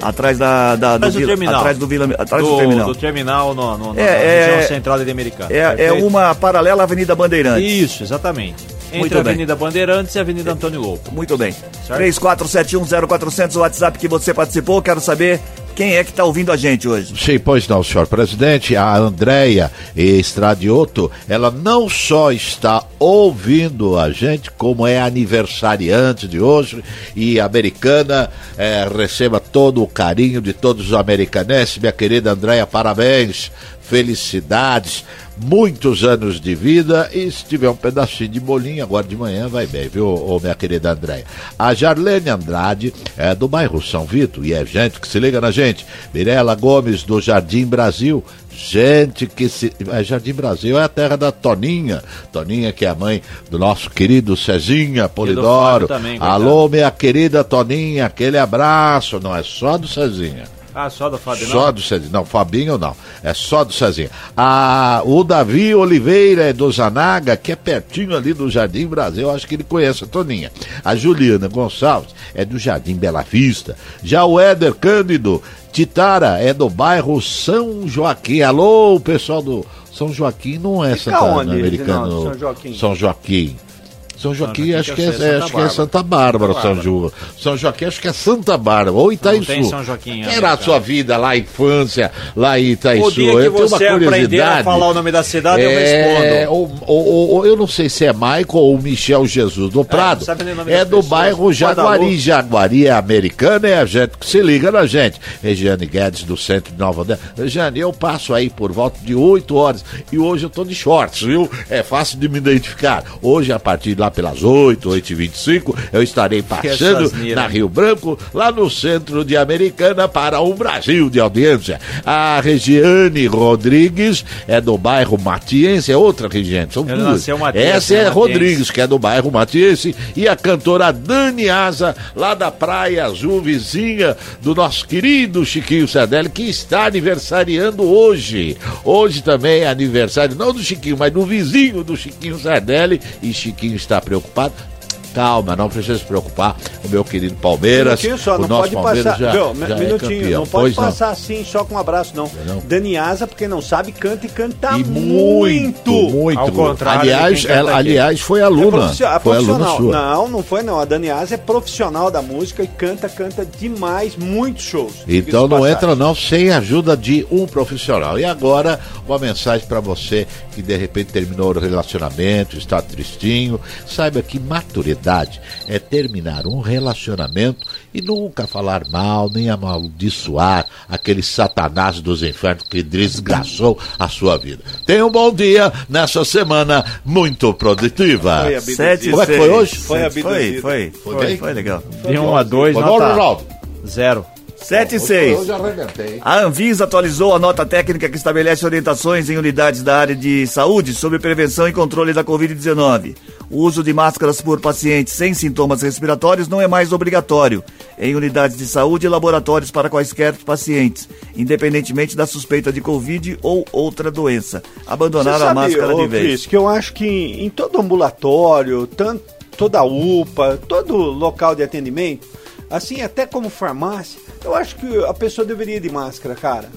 Atrás da, da Atrás do Vila- atrás do Vila, atrás do, do, terminal. do terminal no, no, na É, região é- central de Americana. É, é uma paralela à Avenida Bandeirantes. Isso, exatamente. Entre Muito a bem. Avenida Bandeirantes e a Avenida Antônio Louco. Muito bem. Certo. 34710400, o WhatsApp que você participou. Quero saber quem é que está ouvindo a gente hoje. Sim, pois não, senhor presidente. A Andréia Estradioto, ela não só está ouvindo a gente, como é aniversariante de hoje e americana. eh, receba todo o carinho de todos os americanenses. Minha querida Andréia, parabéns, felicidades. Muitos anos de vida e se tiver um pedacinho de bolinho agora de manhã vai bem, viu, ô, minha querida Andréia? A Jarlene Andrade é do bairro São Vito e é gente que se liga na gente. Mirela Gomes do Jardim Brasil. Gente que se. é, Jardim Brasil é a terra da Toninha. Toninha, que é a mãe do nosso querido Cezinha Polidoro. Também. Alô, minha querida Toninha, aquele abraço. Não é só do Cezinha. Ah, só do Fábio, Só não? do Cezinha. Não, Fabinho não. É só do Cezinha. Ah, o Davi Oliveira é do Zanaga, que é pertinho ali do Jardim Brasil. Acho que ele conhece a Toninha. A Juliana Gonçalves é do Jardim Bela Vista. Já o Éder Cândido Titara é do bairro São Joaquim. Alô, pessoal do São Joaquim não é Fica Santa onde, Americano. Reginaldo, São Joaquim? São Joaquim. São Joaquim, Joaquim acho que é, é, acho que é Bárbara. Santa Bárbara, São. Ju. São Joaquim, acho que é Santa Bárbara, ou Itaiçu. tem São Joaquim, Era a sua vida lá, a infância, lá em Itaiçu. O dia que eu tenho você uma curiosidade. a falar o nome da cidade, eu é, respondo. ou- ou- ou- eu não sei se é Michael ou Michel Jesus do Prado. É do pessoas. bairro Jaguari. Guadalupe. Jaguari é americana, é a gente que se liga na gente. Regiane Guedes, do centro de Nova Odessa. Regiane, eu passo aí por volta de 8 horas e hoje eu tô de shorts, viu? É fácil de me identificar. Hoje, a partir de lá pelas 8, 8 e 25 eu estarei passando na Rio Branco, lá no centro de Americana, para um Brasil de audiência. A Regiane Rodrigues é do bairro Matiense, é outra região, são duas. Matiense, Essa é é. Rodrigues, que é do bairro Matiense, e a cantora Dani Asa, lá da Praia Azul, vizinha do nosso querido Chiquinho Sardelli, que está aniversariando hoje. Hoje também é aniversário, não do Chiquinho, mas do vizinho do Chiquinho Sardelli, e Chiquinho está preocupado. Calma, não precisa se preocupar. O meu querido Palmeiras, Minutinho só, o não nosso pode Palmeiras passar. já, Viu, já é campeão. não pode Pois passar assim só com um abraço, não. Não. Dani Asa, porque não sabe, canta e canta E muito. muito, muito. Ao contrário aliás, ela, aliás, foi É aluna. a foi aluna profissional. sua. Não, não foi não. A Dani Asa é profissional da música e canta, canta demais, muitos shows. Então não passagem. entra não sem a ajuda de um profissional. E agora, uma mensagem para você que de repente terminou o relacionamento, está tristinho. Saiba que maturidade é terminar um relacionamento e nunca falar mal, nem amaldiçoar aquele satanás dos infernos que desgraçou a sua vida. Tenha um bom dia nessa semana muito produtiva. Foi a Sete, Como é que foi hoje? Foi Foi, abduzida. foi, Foi foi, bem? foi legal. De 1 a 2, Foi bom, nota Ronaldo? zero. 7 e 6. Hoje arrebentei. A Anvisa atualizou a nota técnica que estabelece orientações em unidades da área de saúde sobre prevenção e controle da Covid-19. O uso de máscaras por pacientes sem sintomas respiratórios não é mais obrigatório em unidades de saúde e laboratórios para quaisquer pacientes, independentemente da suspeita de Covid ou outra doença. Abandonar a máscara ô, de vez. Cris, que eu acho que em todo ambulatório, tanto, toda UPA, todo local de atendimento, assim, até como farmácia, eu acho que a pessoa deveria ir de máscara, cara.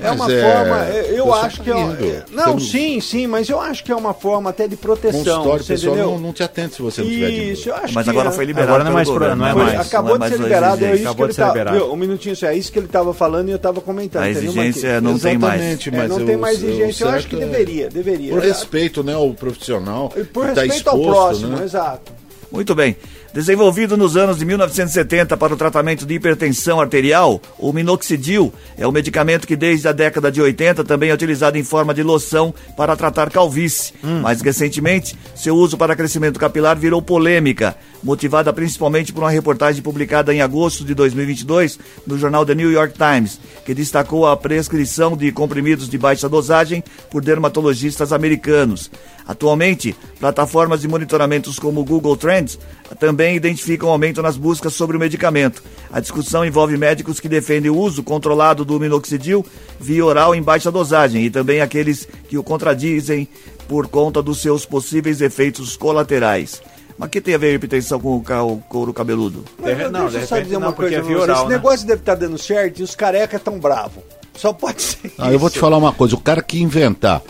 É Mas uma é, forma, é, eu você acho tá que é, é- não, sim, sim, mas eu acho que é uma forma até de proteção, Consultório, você pessoal não, não te atende se você não tiver de Isso, eu acho Mas que agora é- foi liberado. Agora não é mais pelo pro- governo, não é Foi- mais, acabou não é de mais ser uma liberado, é isso que Acabou ele de ser tá, liberado. viu, um minutinho, só, é isso que ele estava falando e eu estava comentando. A exigência não tem mais. Exatamente, É, mas não eu- tem mais exigência, eu acho que é- deveria, deveria. Por É, respeito, né, ao profissional. e por que tá respeito ao próximo, né? exato. Muito bem. Desenvolvido nos anos de 1970 para o tratamento de hipertensão arterial, o minoxidil é um medicamento que desde a década de 80 também é utilizado em forma de loção para tratar calvície. Mais recentemente, seu uso para crescimento capilar virou polêmica, motivada principalmente por uma reportagem publicada em agosto de 2022 no jornal The New York Times, que destacou a prescrição de comprimidos de baixa dosagem por dermatologistas americanos. Atualmente, plataformas de monitoramentos como o Google Trends também identificam aumento nas buscas sobre o medicamento. A discussão envolve médicos que defendem o uso controlado do minoxidil via oral em baixa dosagem e também aqueles que o contradizem por conta dos seus possíveis efeitos colaterais. Mas que tem a ver a hipertensão com o, couro cabeludo? Mas, não, não, de deixa eu só dizer uma não, porque coisa é pra você. vioral, Esse né? negócio deve estar dando certo e os carecas tão bravos. Só pode ser Ah, eu vou te isso. falar uma coisa, o cara que inventar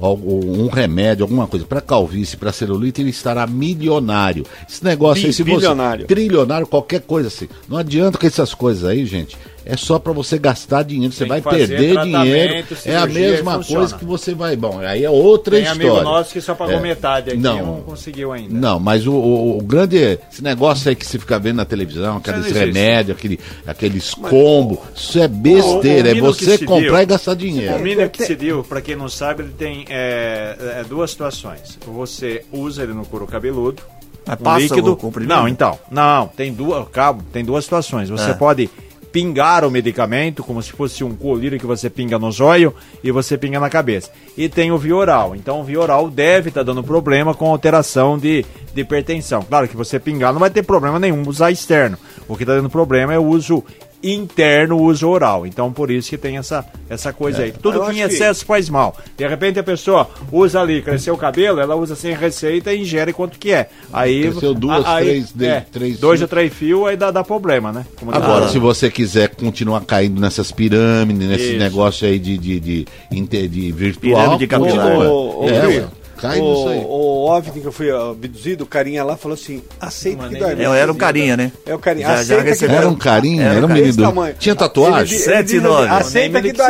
um remédio, alguma coisa para calvície, para celulite, ele estará milionário. Esse negócio Bi- aí, se bilionário. você trilionário, qualquer coisa assim. Não adianta com essas coisas aí, gente. É só para você gastar dinheiro, você vai perder dinheiro. É a cirurgia e mesma funciona. coisa que você vai. Bom, aí é outra Tem história. amigo nosso que só pagou É. metade aqui Não. e não conseguiu ainda. Não, mas o, o- o grande. Esse negócio aí que você fica vendo na televisão, aqueles remédios, aquele, aqueles combos, isso é besteira. o É você comprar viu- e gastar O dinheiro. mínimo que se deu, para quem não sabe, ele tem é, é, duas situações. Você usa ele no couro cabeludo. Mas um passa líquido. o? Não, então. Não, tem duas, cabo, tem duas situações. Você É. pode pingar o medicamento, como se fosse um colírio que você pinga no zóio e você pinga na cabeça. E tem o vioral. Então o vioral deve estar dando problema com alteração de, de hipertensão. Claro que você pingar não vai ter problema nenhum usar externo. O que está dando problema é o uso interno, o uso oral. Então por isso que tem essa, essa coisa aí. Tudo que em acho que- excesso faz mal. De repente a pessoa usa ali, cresceu o cabelo, ela usa sem receita e ingere quanto que é. Aí, Cresceu duas, a- aí- três, de- é, três dois ou três fios, aí dá, dá problema, né? Como Agora, se você quiser continuar caindo nessas pirâmides, nesse Isso. negócio aí de, de, de, inte- de virtual, Pirâmide capilar. continua. Ô, ô, É, cai o, nisso aí. o OVNI que eu fui abduzido, o carinha lá falou assim: aceita que dói É, era um carinha, né? É o carinha. Já- já aceita que recebeu. Era um carinho, Era um era um carinha menino. Tinha tatuagem? Ele- Sete ele diz nove. assim, Aceita que da,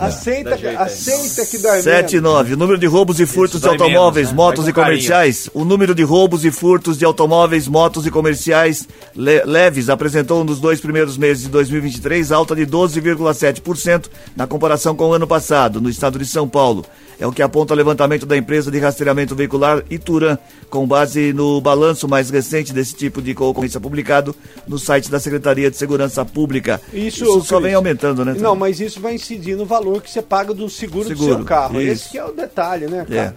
Aceita, que, dói 7 e menos. 9. O número de roubos e furtos de automóveis, né? motos e comerciais. O número de roubos e furtos de automóveis, motos e comerciais le- leves apresentou nos dois primeiros meses de 2023 alta de 12,7% na comparação com o ano passado, no estado de São Paulo. É o que aponta o levantamento da empresa de rastreamento veicular Ituran, com base no balanço mais recente desse tipo de concorrência publicado no site da Secretaria de Segurança Pública. Isso, só Cris, vem aumentando, né? Não, mas isso vai incidir no valor que você paga do seguro, do Seguro, seu carro. isso. Esse que é o detalhe, né, É. cara?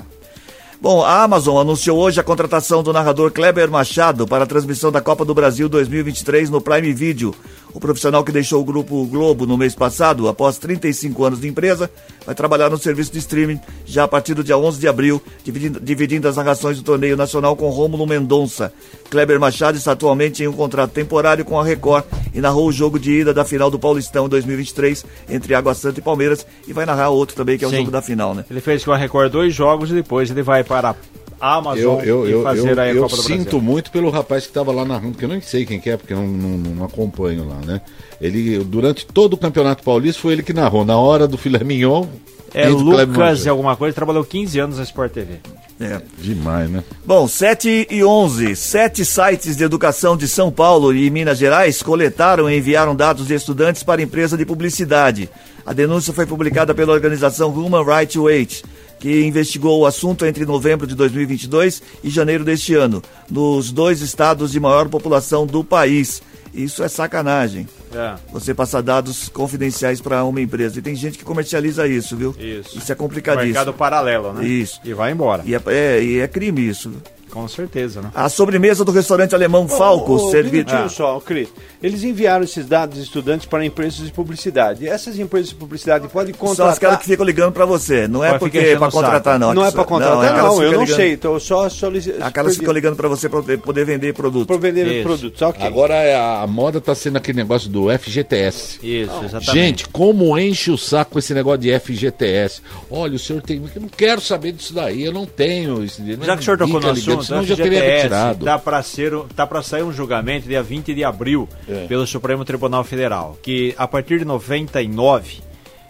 Bom, a Amazon anunciou hoje a contratação do narrador Kleber Machado para a transmissão da Copa do Brasil 2023 no Prime Video. O profissional que deixou o Grupo Globo no mês passado, após 35 anos de empresa, vai trabalhar no serviço de streaming já a partir do dia 11 de abril, dividindo, dividindo as narrações do torneio nacional com Rômulo Mendonça. Kleber Machado está atualmente em um contrato temporário com a Record e narrou o jogo de ida da final do Paulistão em 2023 entre Água Santa e Palmeiras e vai narrar outro também, que é o Sim. jogo da final, né? Ele fez com a Record dois jogos e depois ele vai para a Amazon Eu, eu, e eu, fazer eu, aí a eu Copa do sinto Brasil. muito pelo rapaz que estava lá narrando, que eu nem sei quem que é, porque eu não, não, não acompanho lá, né? Ele, durante todo o Campeonato Paulista, foi ele que narrou. Na hora do filé mignon, É Lucas e alguma coisa, trabalhou 15 anos na Sport TV. É. Demais, né? Bom, 7 e 11. Sete sites de educação de São Paulo e Minas Gerais coletaram e enviaram dados de estudantes para empresa de publicidade. A denúncia foi publicada pela organização Human Rights Watch, que investigou o assunto entre novembro de 2022 e janeiro deste ano, nos dois estados de maior população do país. Isso é sacanagem. É. Você passar dados confidenciais para uma empresa. E tem gente que comercializa isso, viu? Isso. Isso é complicadíssimo. Mercado paralelo, né? Isso. E vai embora. E é, é- e é crime isso. Com certeza, né? A sobremesa do restaurante alemão Falco, ô, servido. minutinho Ah. só, Cris. Eles enviaram esses dados dos estudantes para empresas de publicidade. Essas empresas de publicidade podem São contratar. as caras que ficam ligando pra você. Não é porque é saco. contratar, não. Não é para contratar, não. aquelas que eu não ligando- sei. Estou só solicitando. Aquelas que ficam ligando pra você pra poder, poder vender produto. Por vender Isso. produtos. Ok. Agora é a, moda tá sendo aquele negócio do FGTS. Isso, exatamente. Gente, como enche o saco com esse negócio de FGTS? Olha, o senhor tem. Eu não quero saber disso daí, eu não tenho. Isso, Já que o senhor tocou no Fica assunto, senão já teria retirado. tá para ser, tá para sair um julgamento dia 20 de abril É. pelo Supremo Tribunal Federal, que a partir de 99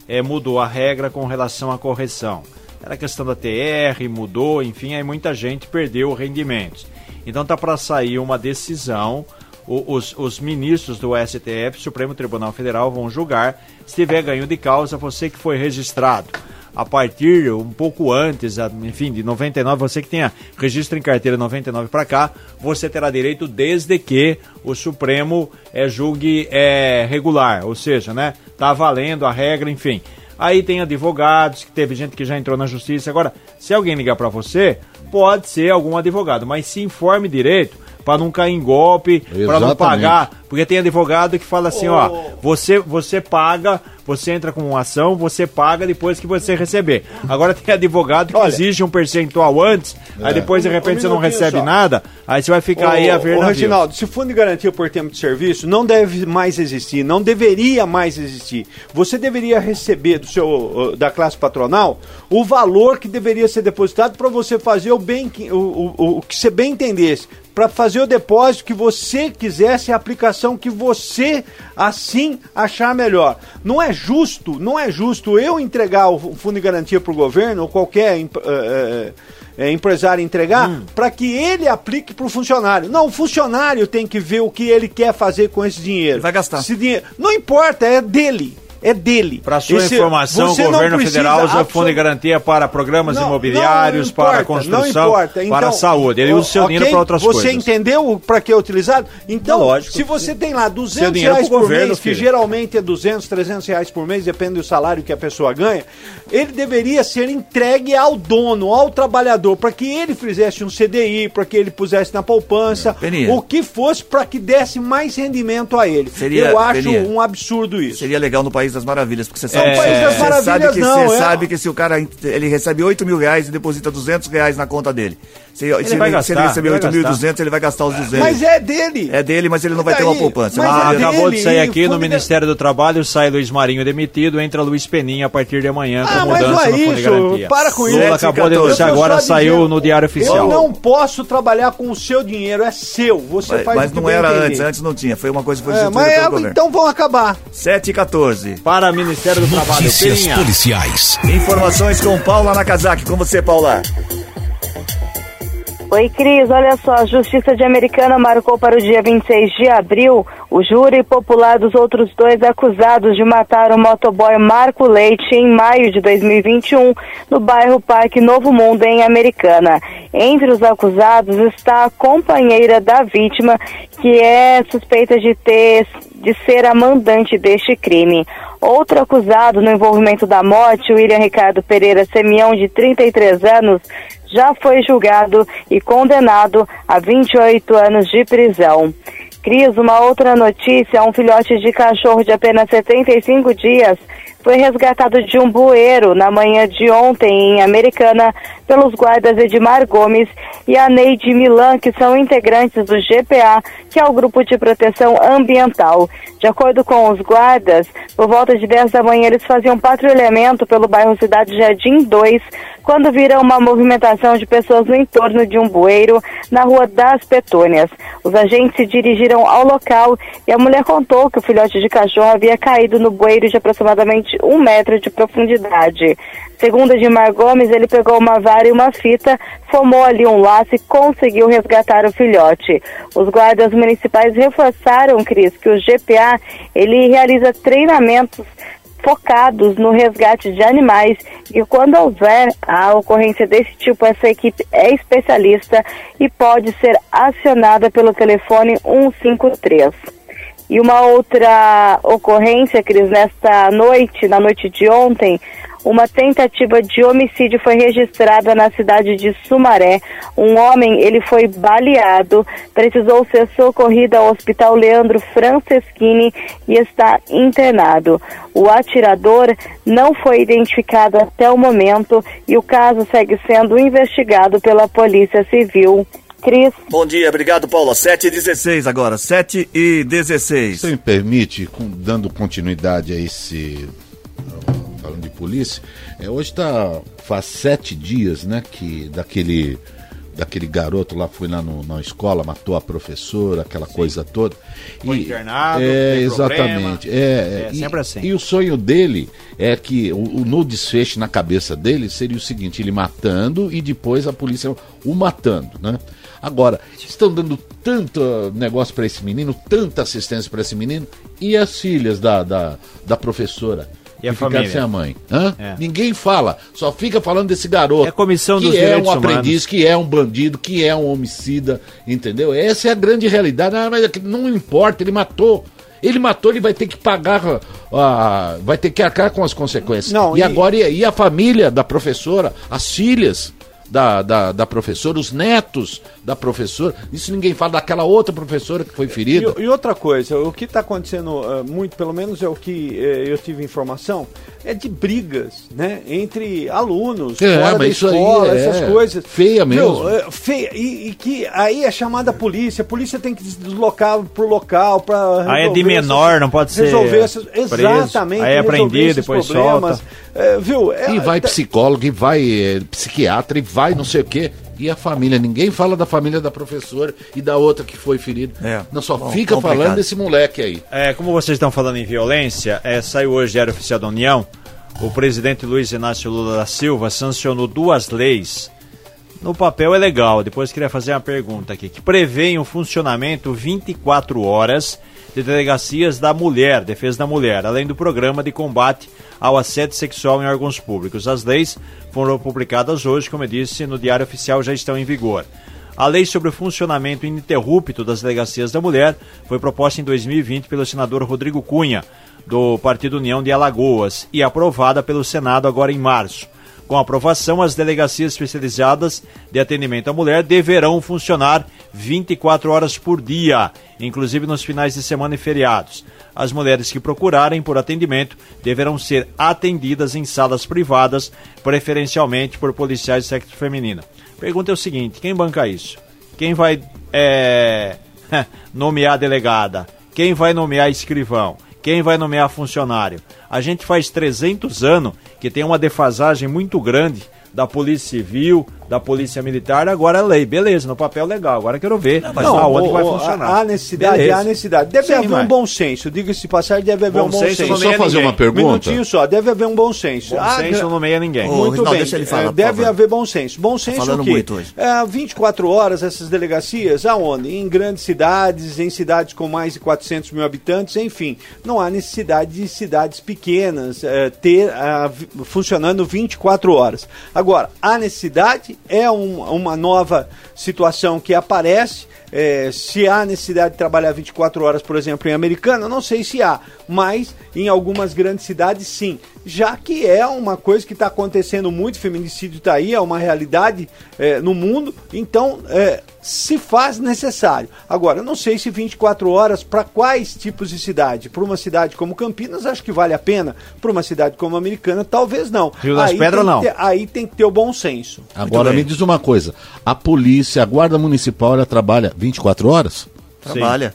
é, mudou a regra com relação à correção. Era questão da TR, mudou, enfim, aí muita gente perdeu rendimentos. Então tá para sair uma decisão, os, os ministros do STF, Supremo Tribunal Federal, vão julgar se tiver ganho de causa você que foi registrado a partir um pouco antes, enfim, de 99, você que tenha registro em carteira 99 para cá, você terá direito desde que o Supremo é, julgue é, regular, ou seja, né, tá valendo a regra, enfim. Aí tem advogados, que teve gente que já entrou na justiça. Agora, se alguém ligar para você, pode ser algum advogado, mas se informe direito para não cair em golpe, para não pagar. Porque tem advogado que fala assim, ó, você, você paga, você entra com uma ação, você paga depois que você receber. Agora tem advogado que Olha- exige um percentual antes, aí depois de Um- repente um você não recebe só. nada, aí você vai ficar aí a ver Ô, navio. Reginaldo, se fundo de garantia por tempo de serviço, não deve mais existir, não deveria mais existir. Você deveria receber do seu da classe patronal o valor que deveria ser depositado para você fazer o bem que, o, o, o que você bem entendesse. Para fazer o depósito que você quisesse, a aplicação que você assim achar melhor. Não é justo, não é justo eu entregar o fundo de garantia para o governo ou qualquer eh, é, empresário entregar para que ele aplique para o funcionário. Não, o funcionário tem que ver o que ele quer fazer com esse dinheiro. Vai gastar. Esse dinheiro, não importa, é dele. É dele. Para sua Esse- informação, o você governo federal usa fundo de garantia para programas Não, imobiliários, não para importa, construção, para Então, a saúde. Ele usa o seu ok, dinheiro para outras você coisas. entendeu para que é utilizado? Então, Lógico. se você tem lá 200 Seu dinheiro reais por governo, mês, que filho. geralmente é 200, 300 reais por mês, depende do salário que a pessoa ganha, ele deveria ser entregue ao dono, ao trabalhador, para que ele fizesse um CDI, para que ele pusesse na poupança, Peninha. o que fosse para que desse mais rendimento a ele. Seria- Eu acho Peninha. um absurdo isso. Seria legal no País das Maravilhas, porque você sabe, País das você sabe que, não, você é- sabe que se o cara ele recebe 8 mil reais e deposita 200 reais na conta dele. Se, se vai ele, se gastar, ele receber vai 8.200, ele vai gastar os 200. Mas é dele. É dele, mas ele não vai ter Daí, uma poupança. mas Mas Ah, é ele- acabou de sair aqui no fundo de- Ministério do Trabalho, sai Luiz Marinho demitido, entra Luiz Peninha a partir de amanhã com Ah, mas mudança não é no fundo de isso, garantia. para com Lula isso. acabou de 14. anunciar agora, saiu dizendo, no Diário Oficial. Eu não posso trabalhar com o seu dinheiro, é seu. Você mas, faz mas o que não era entender. antes, antes não tinha. Foi uma coisa que foi É, mas pelo é, então vão acabar. 7 e 14. Para o Ministério do Trabalho, Notícias Peninha. policiais. Informações com Paula Nakazaki. Com você, Paula. Oi, Cris. Olha só, a Justiça de Americana marcou para o dia 26 de abril o júri popular dos outros dois acusados de matar o motoboy Marco Leite em maio de 2021 no bairro Parque Novo Mundo, em Americana. Entre os acusados está a companheira da vítima, que é suspeita de ter de ser a mandante deste crime. Outro acusado no envolvimento da morte, William Ricardo Pereira Semião, de 33 anos, já foi julgado e condenado a 28 anos de prisão. Cris, uma outra notícia: um filhote de cachorro de apenas 75 dias foi resgatado de um bueiro na manhã de ontem em Americana pelos guardas Edmar Gomes e a Neide Milan, que são integrantes do GPA, que é o Grupo de Proteção Ambiental. De acordo com os guardas, por volta de 10 da manhã eles faziam patrulhamento pelo bairro Cidade Jardim 2, quando viram uma movimentação de pessoas no entorno de um bueiro na Rua das Petúnias. Os agentes se dirigiram ao local e a mulher contou que o filhote de cachorro havia caído no bueiro de aproximadamente um metro de profundidade. Segundo Edmar Gomes, ele pegou uma vara e uma fita, formou ali um laço e conseguiu resgatar o filhote. Os guardas municipais reforçaram, Cris, que o GPA ele realiza treinamentos focados no resgate de animais e quando houver a ocorrência desse tipo, essa equipe é especialista e pode ser acionada pelo telefone 153. E uma outra ocorrência, Cris, nesta noite, na noite de ontem, uma tentativa de homicídio foi registrada na cidade de Sumaré. Um homem, ele foi baleado, precisou ser socorrido ao Hospital Leandro Franceschini e está internado. O atirador não foi identificado até o momento e o caso segue sendo investigado pela Polícia Civil. Cris. Bom dia, obrigado, Paula. 7 e 16 agora. 7 e 16. Você me permite, com- dando continuidade a esse. Falando de polícia, é, hoje tá. Faz sete dias, né, que daquele. Daquele garoto lá foi lá no- na escola, matou a professora, aquela coisa toda. Foi internado, É, exatamente. problema. É, É, e, sempre assim. E o sonho dele é que o, o no desfecho na cabeça dele seria o seguinte: ele matando e depois a polícia o matando, né? Agora, estão dando tanto negócio para esse menino, tanta assistência para esse menino, e as filhas da, da, da professora? E a que ficaram família? sem a mãe. Hã? É. Ninguém fala, só fica falando desse garoto. É a Comissão que dos é Direitos um aprendiz, Humanos. que é um bandido, que é um homicida, entendeu? Essa é a grande realidade. Ah, mas é que não importa, ele matou. Ele matou, ele vai ter que pagar, ah, vai ter que arcar com as consequências. Não, e, e- agora, e, e a família da professora, as filhas, da, da, da professora, os netos da professora. Isso ninguém fala daquela outra professora que foi ferida. E, e outra coisa, o que está acontecendo uh, muito, pelo menos é o que uh, eu tive informação, é de brigas, né? Entre alunos, É, fora da isso aí escola, é essas coisas. feia mesmo. Meu, é, feia. E, e que aí é chamada a polícia, a polícia tem que se deslocar pro local para Aí é de menor, não pode ser resolver essas, preso. exatamente. Aí é esses depois problemas. É, viu? É, E vai tá- psicólogo, e vai psiquiatra, e vai não sei o quê. E a família? Ninguém fala da família da professora e da outra que foi ferida. É. Não só Bom, fica complicado. falando desse moleque aí. É, como vocês estão falando em violência, é, saiu hoje Diário Oficial da União. O presidente Luiz Inácio Lula da Silva sancionou duas leis. No papel é legal, depois queria fazer uma pergunta aqui, que prevêem o funcionamento 24 horas de delegacias da mulher, defesa da mulher, além do programa de combate ao assédio sexual em órgãos públicos. As leis foram publicadas hoje, como eu disse, no Diário Oficial já estão em vigor. A lei sobre o funcionamento ininterrupto das delegacias da mulher foi proposta em 2020 pelo senador Rodrigo Cunha, do Partido União de Alagoas, e aprovada pelo Senado agora em março. Com a aprovação, as delegacias especializadas de atendimento à mulher deverão funcionar 24 horas por dia, inclusive nos finais de semana e feriados. As mulheres que procurarem por atendimento deverão ser atendidas em salas privadas, preferencialmente por policiais de sexo feminino. Pergunta é o seguinte: quem banca isso? Quem vai é, nomear delegada? Quem vai nomear escrivão? Quem vai nomear funcionário? A gente faz 300 anos que tem uma defasagem muito grande da Polícia Civil, da Polícia Militar, agora é lei. Beleza, no papel legal. Agora quero ver mas aonde o- vai funcionar. Há necessidade, Beleza. há necessidade. Deve Sim, haver mas- um bom senso. Diga-se de passagem, deve haver Bom um bom senso senso. não Só fazer ninguém. uma pergunta. Minutinho só, deve haver um bom senso. Bom Ah, senso não nomeia ninguém. Ô, Muito Rinaldo, bem. deixa ele falar, É, deve haver bom senso. Bom senso falando o quê? muito hoje. É, 24 horas essas delegacias, aonde? Em grandes cidades, em cidades com mais de 400 mil habitantes, enfim. Não há necessidade de cidades pequenas é, ter vi- funcionando 24 horas. Agora, a necessidade é um- uma nova situação que aparece. É, se há necessidade de trabalhar 24 horas, por exemplo, em Americana, não sei se há, mas em algumas grandes cidades sim. Já que é uma coisa que está acontecendo muito, feminicídio está aí, é uma realidade é, no mundo, então é, se faz necessário. Agora, eu não sei se 24 horas para quais tipos de cidade. Para uma cidade como Campinas, acho que vale a pena. Para uma cidade como Americana, talvez não. Rio das Aí Pedras, não. ter- aí tem que ter o bom senso. Agora me diz uma coisa: a polícia, a guarda municipal, ela trabalha 24 horas? Trabalha.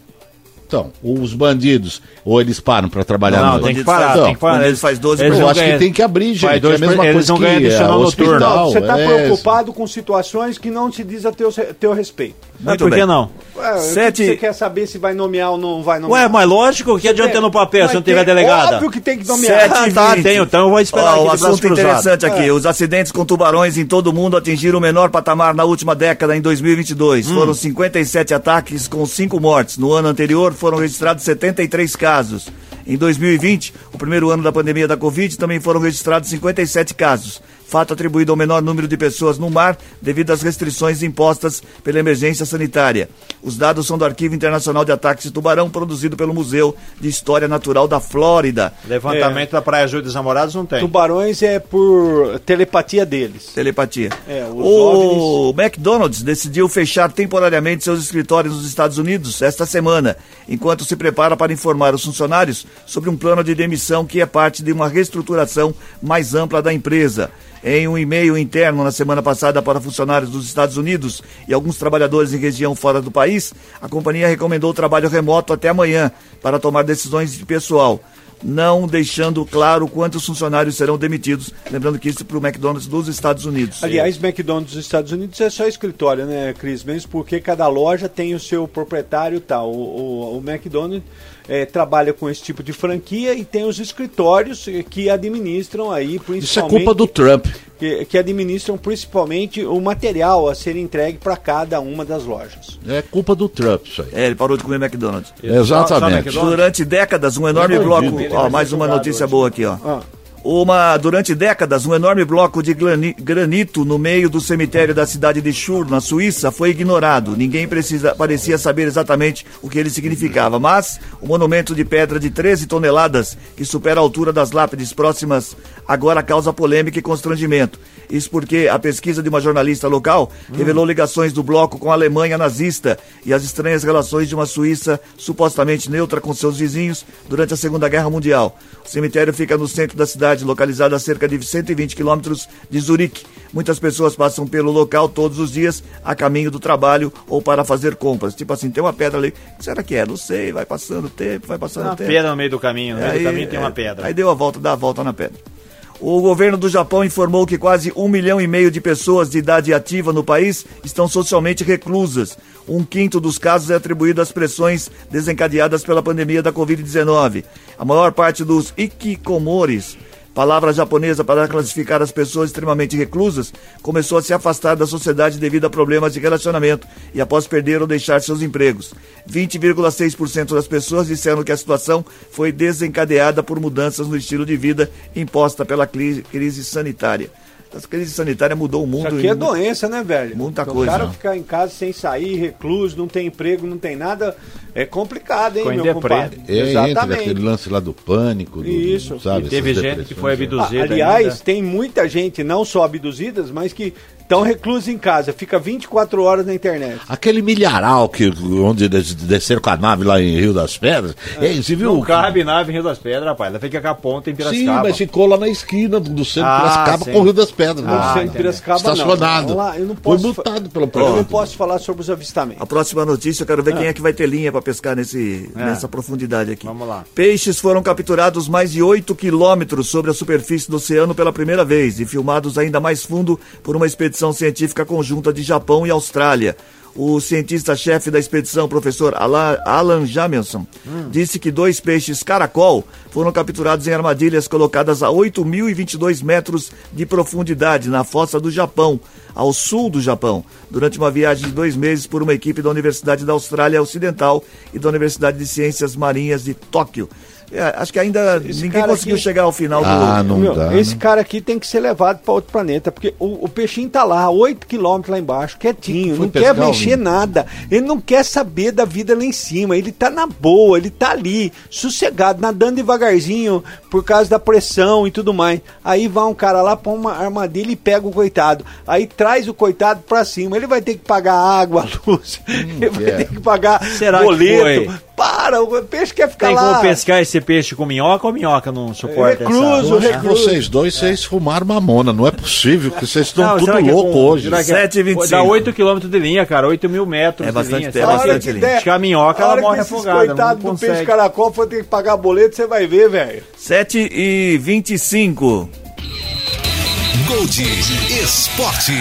Então, os bandidos, ou eles param para trabalhar Não, tem que parar, Então, tem que parar. eles faz 12 eles Eu acho que ganham- tem que abrir, gente. Dois é a mesma eles coisa não que ganham é, adicional hospital. noturno. Você está é, preocupado com situações que não te diz a teu, teu respeito. Muito por que bem. não? Ué, Sete- Você quer saber se vai nomear ou não vai nomear? Ué, mas lógico que adianta no papel se não tiver delegada. Óbvio que tem que nomear. Sete Ah, tá, tenho, então eu vou esperar Ó, o braço assunto interessante aqui. É. Os acidentes com tubarões em todo o mundo atingiram o menor patamar na última década, em 2022. Hum. Foram 57 ataques com 5 mortes. No ano anterior foram registrados 73 casos. Em 2020, o primeiro ano da pandemia da Covid, também foram registrados 57 casos. Fato atribuído ao menor número de pessoas no mar devido às restrições impostas pela emergência sanitária. Os dados são do Arquivo Internacional de Ataques de Tubarão, produzido pelo Museu de História Natural da Flórida. Levantamento da Praia Júlia dos Namorados não tem. Tubarões é por telepatia deles. Telepatia. É, os o McDonald's decidiu fechar temporariamente seus escritórios nos Estados Unidos esta semana, enquanto se prepara para informar os funcionários sobre um plano de demissão que é parte de uma reestruturação mais ampla da empresa. Em um e-mail interno na semana passada para funcionários dos Estados Unidos e alguns trabalhadores em região fora do país, a companhia recomendou o trabalho remoto até amanhã para tomar decisões de pessoal não deixando claro quantos funcionários serão demitidos. Lembrando que isso para o McDonald's dos Estados Unidos. Aliás, McDonald's dos Estados Unidos é só escritório, né, Cris? Mesmo porque cada loja tem o seu proprietário tal. O, o, o McDonald's eh, trabalha com esse tipo de franquia e tem os escritórios que administram aí, Isso é principalmente... culpa do Trump. Que, que administram principalmente o material a ser entregue para cada uma das lojas. É culpa do Trump, isso aí. É, ele parou de comer McDonald's. Exatamente. McDonald's? Durante décadas, um enorme bloco. Ó, mais uma notícia hoje. boa aqui, ó. Ah, Uma, durante décadas, um enorme bloco de grani- granito no meio do cemitério da cidade de Chur, na Suíça, foi ignorado. Ninguém precisa, parecia saber exatamente o que ele significava, mas o monumento de pedra de 13 toneladas, que supera a altura das lápides próximas, agora causa polêmica e constrangimento. Isso porque a pesquisa de uma jornalista local revelou ligações do bloco com a Alemanha nazista e as estranhas relações de uma Suíça supostamente neutra com seus vizinhos durante a Segunda Guerra Mundial. O cemitério fica no centro da cidade, localizado a cerca de 120 quilômetros de Zurique. Muitas pessoas passam pelo local todos os dias a caminho do trabalho ou para fazer compras. Tipo assim, tem uma pedra ali. O que será que é? Não sei. Vai passando o tempo, vai passando o Uma tempo. pedra no meio do caminho. No meio Aí, do caminho tem é, uma pedra. Aí deu a volta, dá a volta na pedra. O governo do Japão informou que quase um milhão e meio de pessoas de idade ativa no país estão socialmente reclusas. Um quinto dos casos é atribuído às pressões desencadeadas pela pandemia da Covid-19. A maior parte dos ikikomores, palavra japonesa para classificar as pessoas extremamente reclusas, começou a se afastar da sociedade devido a problemas de relacionamento e após perder ou deixar seus empregos. 20,6% das pessoas disseram que a situação foi desencadeada por mudanças no estilo de vida imposta pela cri- crise sanitária. A crise sanitária mudou o mundo. Isso aqui é doença, né, velho? Muita o coisa, cara né? ficar em casa sem sair, recluso, não tem emprego, não tem nada, é complicado, hein, Ficou meu compadre? É, entra aquele lance lá do pânico. Do, Isso. Sabe, E teve gente que foi abduzida. Ah, aliás, ainda. tem muita gente, não só abduzidas, mas que estão reclusas em casa, fica 24 horas na internet. Aquele milharal que, onde des- desceram com a nave lá em Rio das Pedras. Ei, você viu? Não cabe nave em Rio das Pedras, rapaz. Ela fica com a ponta em Sim, Piracicaba. mas ficou lá na esquina do centro Ah, de Piracicaba sim. com o Rio das Pedras. Ah, em entendi. Piracicaba Estacionado. não. Lá, eu não Foi posso, multado pelo eu prefeito. não posso falar sobre os avistamentos. A próxima notícia, eu quero ver quem é que vai ter linha para pescar nesse, nessa profundidade aqui. Vamos lá. Peixes foram capturados mais de 8 quilômetros sobre a superfície do oceano pela primeira vez e filmados ainda mais fundo por uma expedição científica conjunta de Japão e Austrália. O cientista-chefe da expedição, professor Alan, Alan Jamilson, disse que dois peixes caracol foram capturados em armadilhas colocadas a 8.022 metros de profundidade na fossa do Japão, ao sul do Japão, durante uma viagem de dois meses por uma equipe da Universidade da Austrália Ocidental e da Universidade de Ciências Marinhas de Tóquio. É, acho que ainda ninguém cara conseguiu aqui- chegar ao final Ah, do. não Meu, dá. esse né? cara aqui tem que ser levado para outro planeta, porque o, o peixinho tá lá, 8 quilômetros lá embaixo, quietinho, não quer mexer nada. Ele não quer saber da vida lá em cima. Ele tá na boa, ele tá ali, sossegado, nadando devagarzinho por causa da pressão e tudo mais. Aí vai um cara lá, põe uma armadilha e pega o coitado. Aí traz o coitado pra cima. Ele vai ter que pagar água, luz, ele vai é. ter que pagar Será que boleto. Para, o peixe quer ficar Tem lá. como pescar esse peixe com minhoca ou minhoca não suporta Recluso, Eu essa... acho que vocês dois, vocês fumaram mamona. Não é possível, que vocês estão Não, tudo é louco com- hoje. é- 7,25. Dá 8 km de linha, cara. 8 mil metros É de bastante linha. tempo, Será é bastante linha. der- Acho que a minhoca, a ela hora morre afogada, coitados não do peixe caracol for ter que pagar boleto, você vai ver, velho. 7 e 25. Gold Esporte.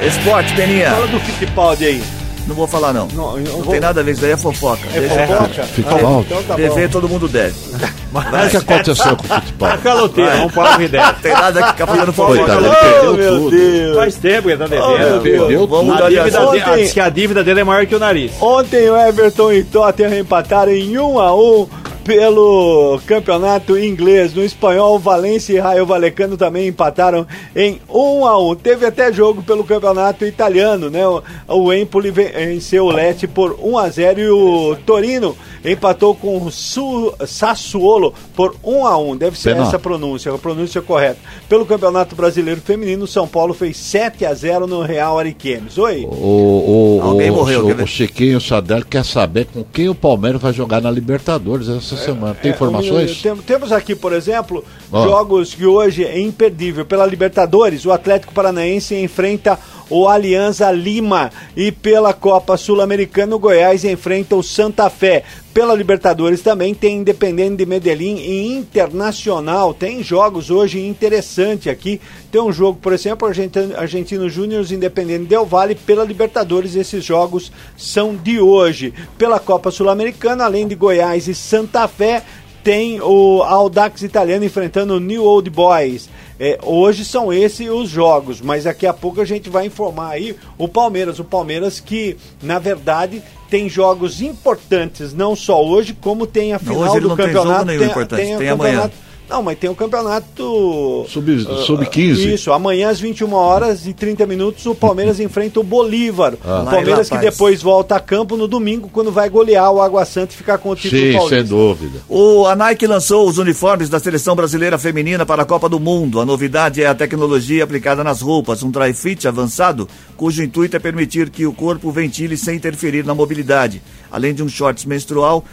Esporte, Peninha. Fala do Fittipaldi aí. Não vou falar, não. Não, eu Não vou- tem nada a ver, isso daí é fofoca. É Deixa- fofoca? Fittipaldi. Então tá TV todo mundo deve. O que aconteceu com o futebol? Caloteiro, vamos para o ideia. Tem nada que ficar fazendo fofoca. Coitado, não. ele perdeu Oh, meu tudo. Deus. Faz tempo que ele tá Oh, devendo. meu Perdeu Vamos tudo. mudar a de dívida a- diz que a dívida dele é maior que o nariz. Ontem o Everton e Tottenham empataram em 1 a 1 pelo campeonato inglês. No espanhol, Valência e Raio Valecano também empataram em 1 a 1 Teve até jogo pelo campeonato italiano, né? O, o Empoli ven- venceu o Lecce por 1 a 0 e o Torino empatou com o Su- Sassuolo por 1 a 1 Deve ser Pena. essa a pronúncia, a pronúncia correta. Pelo Campeonato Brasileiro Feminino, São Paulo fez 7 a 0 no Real Ariquemes. Oi. O, o, Alguém o, morreu, o, o Chiquinho Sadel quer saber com quem o Palmeiras vai jogar na Libertadores essa semana. Tem É, informações? tem- temos aqui, por exemplo, Ó. jogos que hoje é imperdível. Pela Libertadores, o Atlético Paranaense enfrenta o Alianza Lima. E pela Copa Sul-Americana, o Goiás enfrenta o Santa Fé. Pela Libertadores também tem Independente de Medellín e Internacional. Tem jogos hoje interessantes aqui. Tem um jogo, por exemplo, Argentino, Júnior Independente Del Valle. Pela Libertadores, esses jogos são de hoje. Pela Copa Sul-Americana, além de Goiás e Santa Fé, tem o Audax italiano enfrentando o New Old Boys. É, hoje são esses os jogos, mas daqui a pouco a gente vai informar aí o Palmeiras. O Palmeiras que, na verdade, tem jogos importantes, não só hoje, como tem a final hoje do não tem campeonato. jogo importante, o tem amanhã. Não, mas tem o campeonato. Sub- ah, sub-15. Isso, amanhã às 21 horas e 30 minutos o Palmeiras enfrenta o Bolívar. Ah. O Palmeiras que depois volta a campo no domingo, quando vai golear o Água Santa e ficar com o título Sim, paulista. sem dúvida. O, a Nike lançou os uniformes da seleção brasileira feminina para a Copa do Mundo. A novidade é a tecnologia aplicada nas roupas, um dry fit avançado, cujo intuito é permitir que o corpo ventile sem interferir na mobilidade, além de um shorts menstrual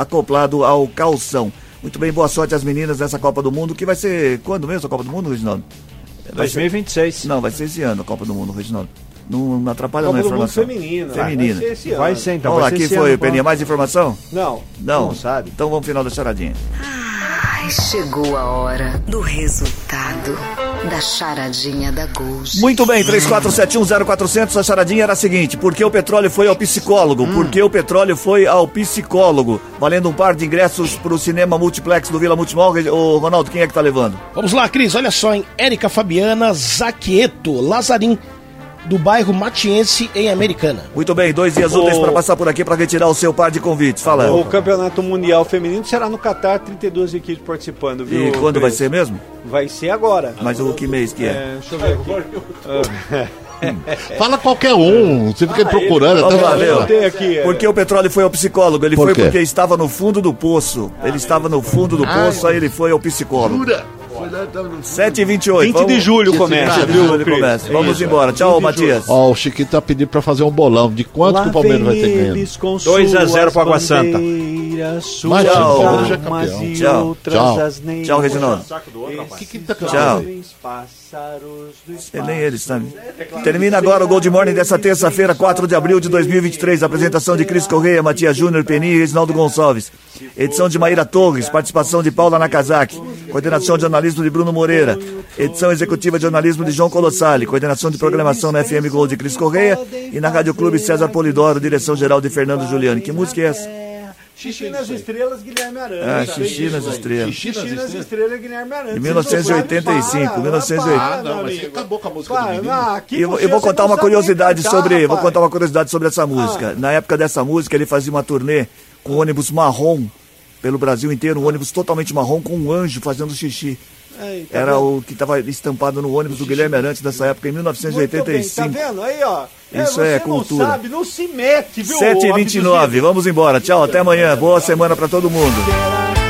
acoplado ao calção. Muito bem, boa sorte às meninas nessa Copa do Mundo, que vai ser quando mesmo a Copa do Mundo, Reginaldo? Vai ser- 2026. Não, vai ser esse ano a Copa do Mundo, Reginaldo. Não, não atrapalha Copa do Mundo informação. feminino. Feminina. Vai ser esse Vai ser então. Vamos lá, ser aqui foi, Peninha, mais informação? Não. Não. Não sabe. Então vamos final da charadinha. Ai, chegou a hora do resultado da charadinha da Gold. Muito bem, 34710400, a charadinha era a seguinte: por que o petróleo foi ao psicólogo? Por que o petróleo foi ao psicólogo? Valendo um par de ingressos para o cinema multiplex do Vila Multimol. Ô, Ronaldo, quem é que tá levando? Vamos lá, Cris, olha só, hein? Érica Fabiana Zaquieto, Lazarim, do bairro Matiense, em Americana. Muito bem, dois dias úteis para passar por aqui para retirar o seu par de convites. Fala. O Campeonato Mundial Feminino será no Catar, 32 equipes participando, viu? E quando vai Cris? ser mesmo? Vai ser agora. Mas o que mês que é? É, deixa eu ver aqui. Fala qualquer um, você fica procurando Vamos até lá, Leo. Eu tenho aqui. é, Por que o petróleo foi ao psicólogo? Ele Por foi quê? porque estava no fundo do poço. Ele estava no fundo do poço, aí ele foi ao psicólogo. 7h28. 20 de julho começa, 20 de viu, julho Cris? começa. Vamos Isso. embora. Tchau, 20 de Matias. Ó, o Chiquinho tá pedindo pra fazer um bolão. De quanto que o Palmeiras vai ter ganhando? 2 a 0 pro Água Santa. Mas, Tchau. Palmeiras já é campeão. Tchau. Tchau. Tchau, Reginaldo. O que que tá Tchau. E nem eles, sabe? Termina agora o Gold Morning dessa terça-feira, 4 de abril de 2023. Apresentação de Cris Correia, Matias Júnior, Peninha e Reginaldo Gonçalves. Edição de Maíra Torres, participação de Paula Nakazaki. Coordenação de jornalismo de Bruno Moreira. Edição executiva de jornalismo de João Colossali. Coordenação de programação na FM Gold de Cris Correia. E na Rádio Clube César Polidoro, direção geral de Fernando Giuliani. Que música é essa? Xixi nas estrelas, Guilherme Aranha. Ah, Xixi nas. Estrelas. Xixi nas estrelas, Guilherme Aranha. De 1985, Para, 1980. para, Ah, não, mas amigo. você acabou com a música Para, do E eu, vou- contar uma curiosidade cantar, sobre. Vou contar uma curiosidade sobre essa música. Na época dessa música, ele fazia uma turnê com um ônibus marrom pelo Brasil inteiro, um ônibus totalmente marrom com um anjo fazendo xixi. Aí, tá Era vendo? o que estava estampado no ônibus do Guilherme Arantes dessa época, em Muito bem, 1985. tá vendo? Aí, ó. Isso você é não cultura. sabe, não se mete, viu? 7h29, vamos embora. Tchau, até amanhã. Boa semana para todo mundo.